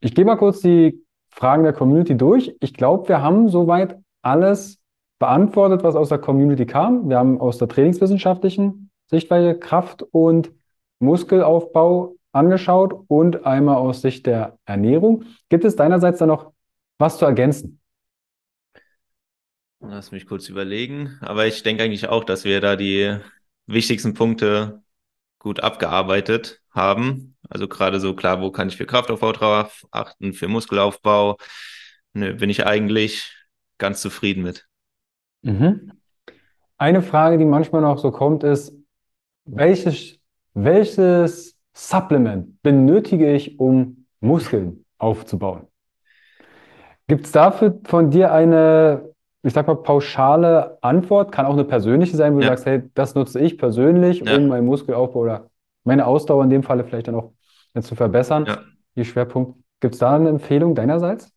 Ich gehe mal kurz die Fragen der Community durch. Ich glaube, wir haben soweit alles beantwortet, was aus der Community kam. Wir haben aus der trainingswissenschaftlichen Sichtweise Kraft- und Muskelaufbau angeschaut und einmal aus Sicht der Ernährung. Gibt es deinerseits da noch was zu ergänzen? Lass mich kurz überlegen. Aber ich denke eigentlich auch, dass wir da die wichtigsten Punkte gut abgearbeitet haben. Also gerade so klar, wo kann ich für Kraftaufbau drauf achten, für Muskelaufbau. Nö, bin ich eigentlich ganz zufrieden mit. Mhm. Eine Frage, die manchmal noch so kommt, ist, welches, welches Supplement benötige ich, um Muskeln aufzubauen? Gibt es dafür von dir eine, ich sag mal, pauschale Antwort? Kann auch eine persönliche sein, wo ja. du sagst, hey, das nutze ich persönlich, ja. um meinen Muskelaufbau oder meine Ausdauer in dem Falle vielleicht dann auch zu verbessern. Ja. Die Schwerpunkt. Gibt es da eine Empfehlung deinerseits?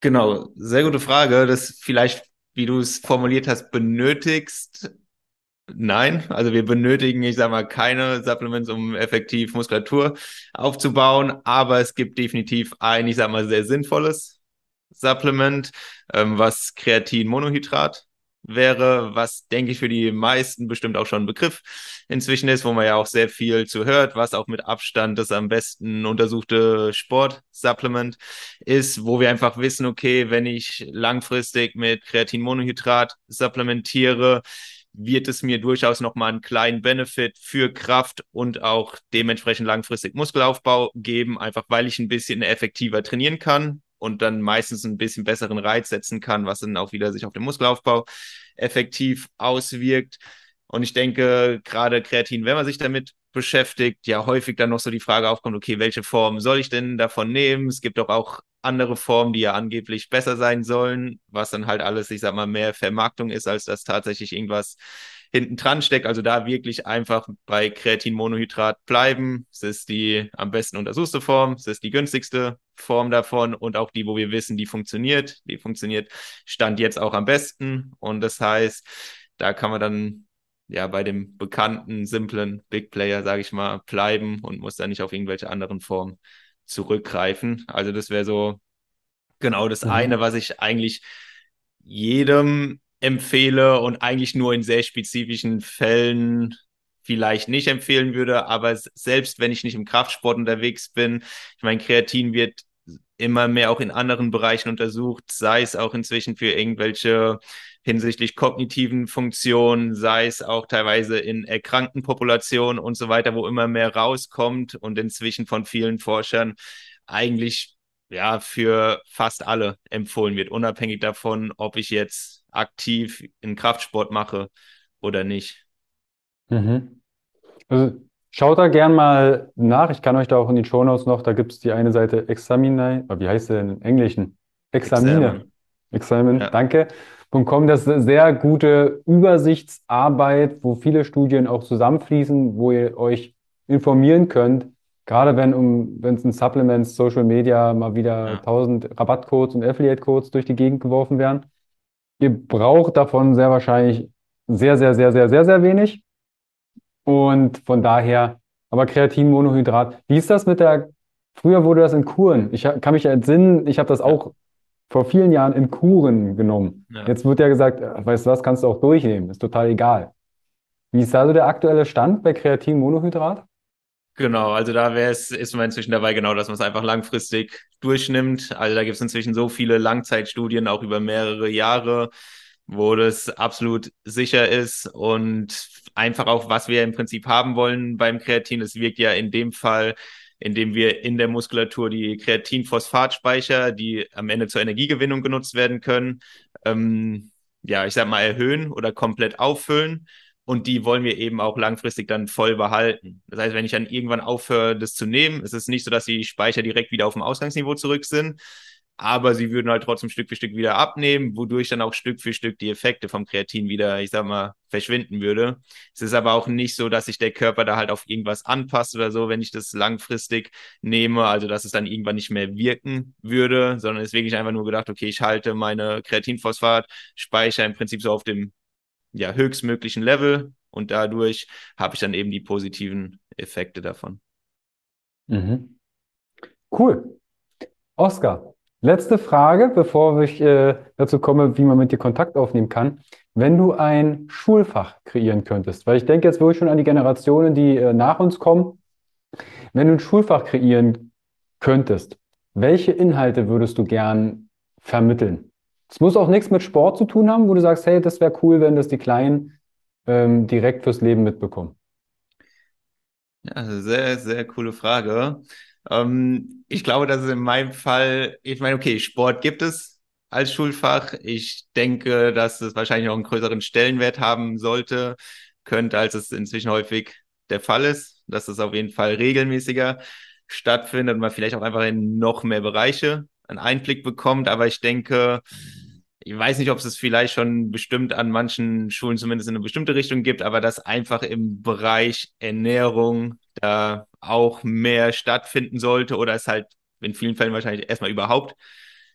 Genau, sehr gute Frage. Das vielleicht, wie du es formuliert hast, benötigst. Nein, also wir benötigen, ich sag mal, keine Supplements, um effektiv Muskulatur aufzubauen, aber es gibt definitiv ein, ich sag mal, sehr sinnvolles Supplement, ähm, was Kreatinmonohydrat wäre, was, denke ich, für die meisten bestimmt auch schon ein Begriff inzwischen ist, wo man ja auch sehr viel zu hört, was auch mit Abstand das am besten untersuchte Sportsupplement ist, wo wir einfach wissen, okay, wenn ich langfristig mit Kreatinmonohydrat supplementiere, wird es mir durchaus nochmal einen kleinen Benefit für Kraft und auch dementsprechend langfristig Muskelaufbau geben, einfach weil ich ein bisschen effektiver trainieren kann und dann meistens ein bisschen besseren Reiz setzen kann, was dann auch wieder sich auf den Muskelaufbau effektiv auswirkt. Und ich denke, gerade Kreatin, wenn man sich damit beschäftigt, ja häufig dann noch so die Frage aufkommt, okay, welche Form soll ich denn davon nehmen? Es gibt doch auch andere Formen, die ja angeblich besser sein sollen, was dann halt alles, ich sag mal, mehr Vermarktung ist, als dass tatsächlich irgendwas hinten dran steckt. Also da wirklich einfach bei Kreatinmonohydrat bleiben. Es ist die am besten untersuchte Form, es ist die günstigste Form davon und auch die, wo wir wissen, die funktioniert. Die funktioniert Stand jetzt auch am besten. Und das heißt, da kann man dann ja bei dem bekannten, simplen Big Player, sage ich mal, bleiben und muss dann nicht auf irgendwelche anderen Formen zurückgreifen. Also das wäre so genau das mhm. eine, was ich eigentlich jedem empfehle und eigentlich nur in sehr spezifischen Fällen vielleicht nicht empfehlen würde, aber selbst wenn ich nicht im Kraftsport unterwegs bin, ich meine, Kreatin wird immer mehr auch in anderen Bereichen untersucht, sei es auch inzwischen für irgendwelche hinsichtlich kognitiven Funktionen, sei es auch teilweise in erkrankten Populationen und so weiter, wo immer mehr rauskommt und inzwischen von vielen Forschern eigentlich ja für fast alle empfohlen wird, unabhängig davon, ob ich jetzt aktiv in Kraftsport mache oder nicht. Mhm. Also schaut da gern mal nach. Ich kann euch da auch in den Shownotes noch, da gibt es die eine Seite Examine, wie heißt der im Englischen? Examine. Examen, ja. danke. .com, das ist eine sehr gute Übersichtsarbeit, wo viele Studien auch zusammenfließen, wo ihr euch informieren könnt, Gerade wenn um, wenn es in Supplements, Social Media mal wieder ja. 1000 Rabattcodes und Affiliate-Codes durch die Gegend geworfen werden. Ihr braucht davon sehr wahrscheinlich sehr, sehr, sehr, sehr, sehr, sehr wenig. Und von daher, aber Kreatinmonohydrat, wie ist das mit der, früher wurde das in Kuren. Ich kann mich entsinnen, ich habe das auch vor vielen Jahren in Kuren genommen. Ja. Jetzt wird ja gesagt, äh, weißt du was, kannst du auch durchnehmen, ist total egal. Wie ist also der aktuelle Stand bei Kreatinmonohydrat? Genau, also da wäre es, ist man inzwischen dabei, genau, dass man es einfach langfristig durchnimmt. Also da gibt es inzwischen so viele Langzeitstudien, auch über mehrere Jahre, wo das absolut sicher ist und einfach auch, was wir im Prinzip haben wollen beim Kreatin. Es wirkt ja in dem Fall, indem wir in der Muskulatur die Kreatinphosphatspeicher, die am Ende zur Energiegewinnung genutzt werden können, ähm, ja, ich sag mal, erhöhen oder komplett auffüllen und die wollen wir eben auch langfristig dann voll behalten. Das heißt, wenn ich dann irgendwann aufhöre, das zu nehmen, ist es nicht so, dass die Speicher direkt wieder auf dem Ausgangsniveau zurück sind, aber sie würden halt trotzdem Stück für Stück wieder abnehmen, wodurch dann auch Stück für Stück die Effekte vom Kreatin wieder, ich sag mal, verschwinden würde. Es ist aber auch nicht so, dass sich der Körper da halt auf irgendwas anpasst oder so, wenn ich das langfristig nehme, also dass es dann irgendwann nicht mehr wirken würde, sondern es ist wirklich einfach nur gedacht, okay, ich halte meine Kreatinphosphat-Speicher im Prinzip so auf dem ja, höchstmöglichen Level und dadurch habe ich dann eben die positiven Effekte davon. Mhm. Cool. Oscar, letzte Frage, bevor ich äh, dazu komme, wie man mit dir Kontakt aufnehmen kann. Wenn du ein Schulfach kreieren könntest, weil ich denke jetzt wirklich schon an die Generationen, die äh, nach uns kommen. Wenn du ein Schulfach kreieren könntest, welche Inhalte würdest du gern vermitteln? Es muss auch nichts mit Sport zu tun haben, wo du sagst, hey, das wäre cool, wenn das die Kleinen ähm, direkt fürs Leben mitbekommen. Ja, sehr, sehr coole Frage. Ähm, ich glaube, dass es in meinem Fall, ich meine, okay, Sport gibt es als Schulfach. Ich denke, dass es wahrscheinlich auch einen größeren Stellenwert haben sollte, könnte, als es inzwischen häufig der Fall ist, dass es auf jeden Fall regelmäßiger stattfindet und man vielleicht auch einfach in noch mehr Bereiche einen Einblick bekommt. Aber ich denke, ich weiß nicht, ob es vielleicht schon bestimmt an manchen Schulen zumindest in eine bestimmte Richtung gibt, aber dass einfach im Bereich Ernährung da auch mehr stattfinden sollte oder es halt in vielen Fällen wahrscheinlich erstmal überhaupt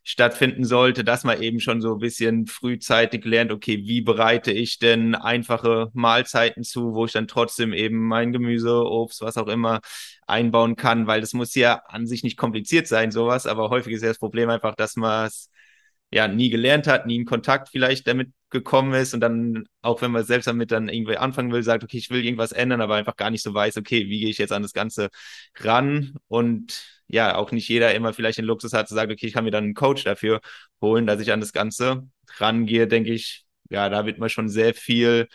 stattfinden sollte, dass man eben schon so ein bisschen frühzeitig lernt, okay, wie bereite ich denn einfache Mahlzeiten zu, wo ich dann trotzdem eben mein Gemüse, Obst, was auch immer einbauen kann, weil das muss ja an sich nicht kompliziert sein, sowas, aber häufig ist ja das Problem einfach, dass man es ja nie gelernt hat, nie in Kontakt vielleicht damit gekommen ist und dann, auch wenn man selbst damit dann irgendwie anfangen will, sagt, okay, ich will irgendwas ändern, aber einfach gar nicht so weiß, okay, wie gehe ich jetzt an das Ganze ran? Und ja, auch nicht jeder immer vielleicht den Luxus hat zu sagen, okay, ich kann mir dann einen Coach dafür holen, dass ich an das Ganze rangehe, denke ich, ja, da wird man schon sehr viel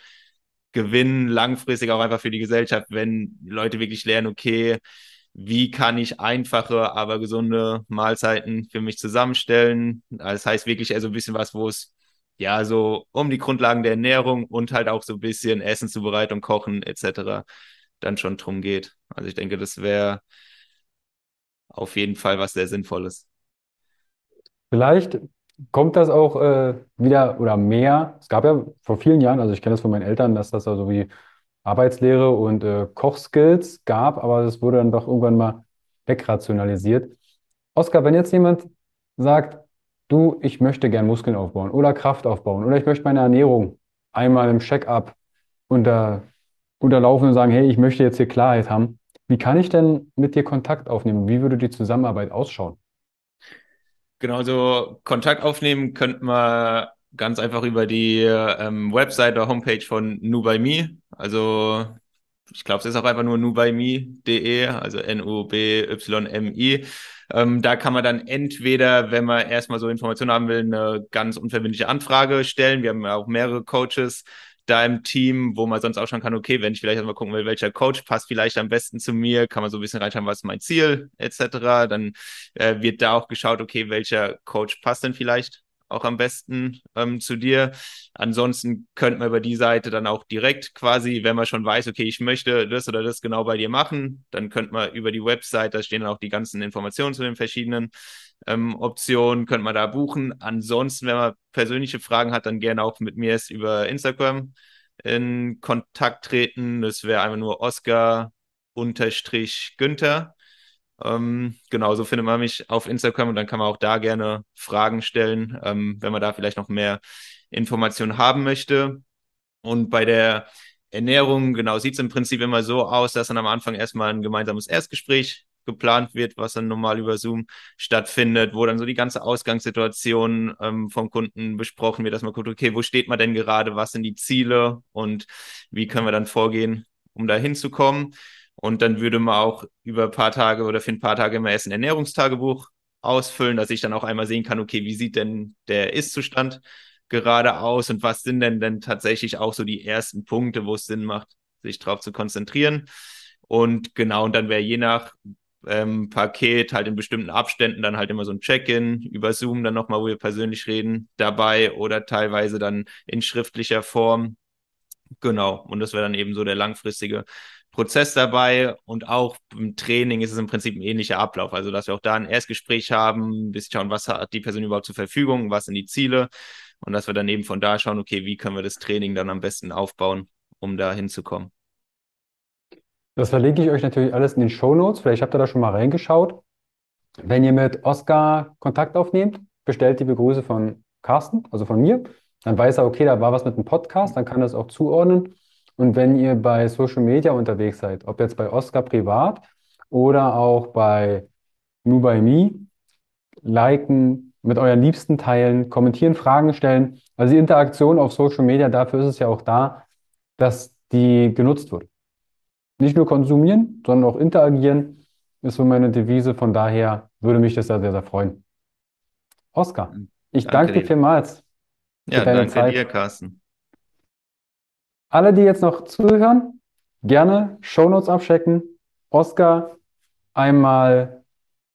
gewinnen, langfristig auch einfach für die Gesellschaft, wenn Leute wirklich lernen, okay, wie kann ich einfache, aber gesunde Mahlzeiten für mich zusammenstellen. Das heißt wirklich eher so ein bisschen was, wo es ja so um die Grundlagen der Ernährung und halt auch so ein bisschen Essenszubereitung, Kochen etc. dann schon drum geht. Also ich denke, das wäre auf jeden Fall was sehr Sinnvolles. Vielleicht kommt das auch äh, wieder oder mehr. Es gab ja vor vielen Jahren, also ich kenne das von meinen Eltern, dass das also wie Arbeitslehre und äh, Kochskills gab, aber das wurde dann doch irgendwann mal wegrationalisiert. Oskar, wenn jetzt jemand sagt, du, ich möchte gern Muskeln aufbauen oder Kraft aufbauen oder ich möchte meine Ernährung einmal im Check-up unter, unterlaufen und sagen, hey, ich möchte jetzt hier Klarheit haben. Wie kann ich denn mit dir Kontakt aufnehmen? Wie würde die Zusammenarbeit ausschauen? Genau, so Kontakt aufnehmen könnte man ganz einfach über die ähm, Website oder Homepage von Nu by Me. Also ich glaube, es ist auch einfach nur nubyme.de, also N-U-B-Y-M-I. Ähm, da kann man dann entweder, wenn man erstmal so Informationen haben will, eine ganz unverbindliche Anfrage stellen. Wir haben ja auch mehrere Coaches da im Team, wo man sonst auch schon kann, okay, wenn ich vielleicht erstmal gucken will, welcher Coach passt vielleicht am besten zu mir, kann man so ein bisschen reinschauen, was ist mein Ziel, etc. Dann äh, wird da auch geschaut, okay, welcher Coach passt denn vielleicht auch am besten ähm, zu dir. Ansonsten könnte man über die Seite dann auch direkt quasi, wenn man schon weiß, okay, ich möchte das oder das genau bei dir machen, dann könnte man über die Website, da stehen dann auch die ganzen Informationen zu den verschiedenen ähm, Optionen, könnte man da buchen. Ansonsten, wenn man persönliche Fragen hat, dann gerne auch mit mir erst über Instagram in Kontakt treten. Das wäre einfach nur Oscar unterstrich Günther. Ähm, genau, so findet man mich auf Instagram und dann kann man auch da gerne Fragen stellen, ähm, wenn man da vielleicht noch mehr Informationen haben möchte. Und bei der Ernährung, genau, sieht es im Prinzip immer so aus, dass dann am Anfang erstmal ein gemeinsames Erstgespräch geplant wird, was dann normal über Zoom stattfindet, wo dann so die ganze Ausgangssituation ähm, vom Kunden besprochen wird, dass man guckt, okay, wo steht man denn gerade, was sind die Ziele und wie können wir dann vorgehen, um da hinzukommen. Und dann würde man auch über ein paar Tage oder für ein paar Tage immer erst ein Ernährungstagebuch ausfüllen, dass ich dann auch einmal sehen kann, okay, wie sieht denn der Ist-Zustand gerade aus und was sind denn denn tatsächlich auch so die ersten Punkte, wo es Sinn macht, sich darauf zu konzentrieren. Und genau, und dann wäre je nach ähm, Paket halt in bestimmten Abständen dann halt immer so ein Check-in über Zoom dann nochmal, wo wir persönlich reden, dabei oder teilweise dann in schriftlicher Form. Genau, und das wäre dann eben so der langfristige Prozess dabei und auch im Training ist es im Prinzip ein ähnlicher Ablauf. Also, dass wir auch da ein Erstgespräch haben, ein bisschen schauen, was hat die Person überhaupt zur Verfügung, was sind die Ziele und dass wir dann eben von da schauen, okay, wie können wir das Training dann am besten aufbauen, um da hinzukommen. Das verlinke ich euch natürlich alles in den Show Notes. Vielleicht habt ihr da schon mal reingeschaut. Wenn ihr mit Oskar Kontakt aufnehmt, bestellt liebe Grüße von Carsten, also von mir. Dann weiß er, okay, da war was mit dem Podcast, dann kann er es auch zuordnen. Und wenn ihr bei Social Media unterwegs seid, ob jetzt bei Oscar privat oder auch bei Nu by Me, liken, mit euren Liebsten teilen, kommentieren, Fragen stellen. Also die Interaktion auf Social Media, dafür ist es ja auch da, dass die genutzt wird. Nicht nur konsumieren, sondern auch interagieren, ist so meine Devise. Von daher würde mich das ja sehr, sehr freuen. Oscar, ich danke, danke dir vielmals ja, deine danke Zeit. dir, Carsten. Alle, die jetzt noch zuhören, gerne Shownotes abchecken, Oscar einmal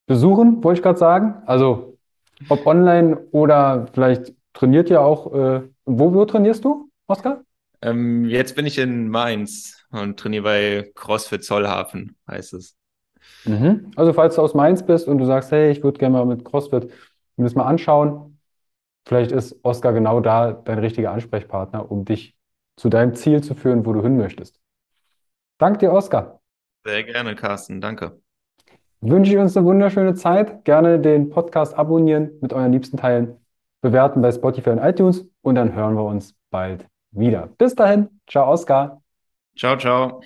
besuchen, wollte ich gerade sagen. Also ob online oder vielleicht trainiert ihr auch. Äh, wo, wo trainierst du, Oscar? Ähm, jetzt bin ich in Mainz und trainiere bei CrossFit Zollhafen, heißt es. Mhm. Also falls du aus Mainz bist und du sagst, hey, ich würde gerne mal mit CrossFit mir das mal anschauen, vielleicht ist Oscar genau da dein richtiger Ansprechpartner, um dich zu deinem Ziel zu führen, wo du hin möchtest. Danke dir, Oskar. Sehr gerne, Carsten. Danke. Wünsche ich uns eine wunderschöne Zeit. Gerne den Podcast abonnieren, mit euren Liebsten teilen, bewerten bei Spotify und iTunes und dann hören wir uns bald wieder. Bis dahin. Ciao, Oskar. Ciao, ciao.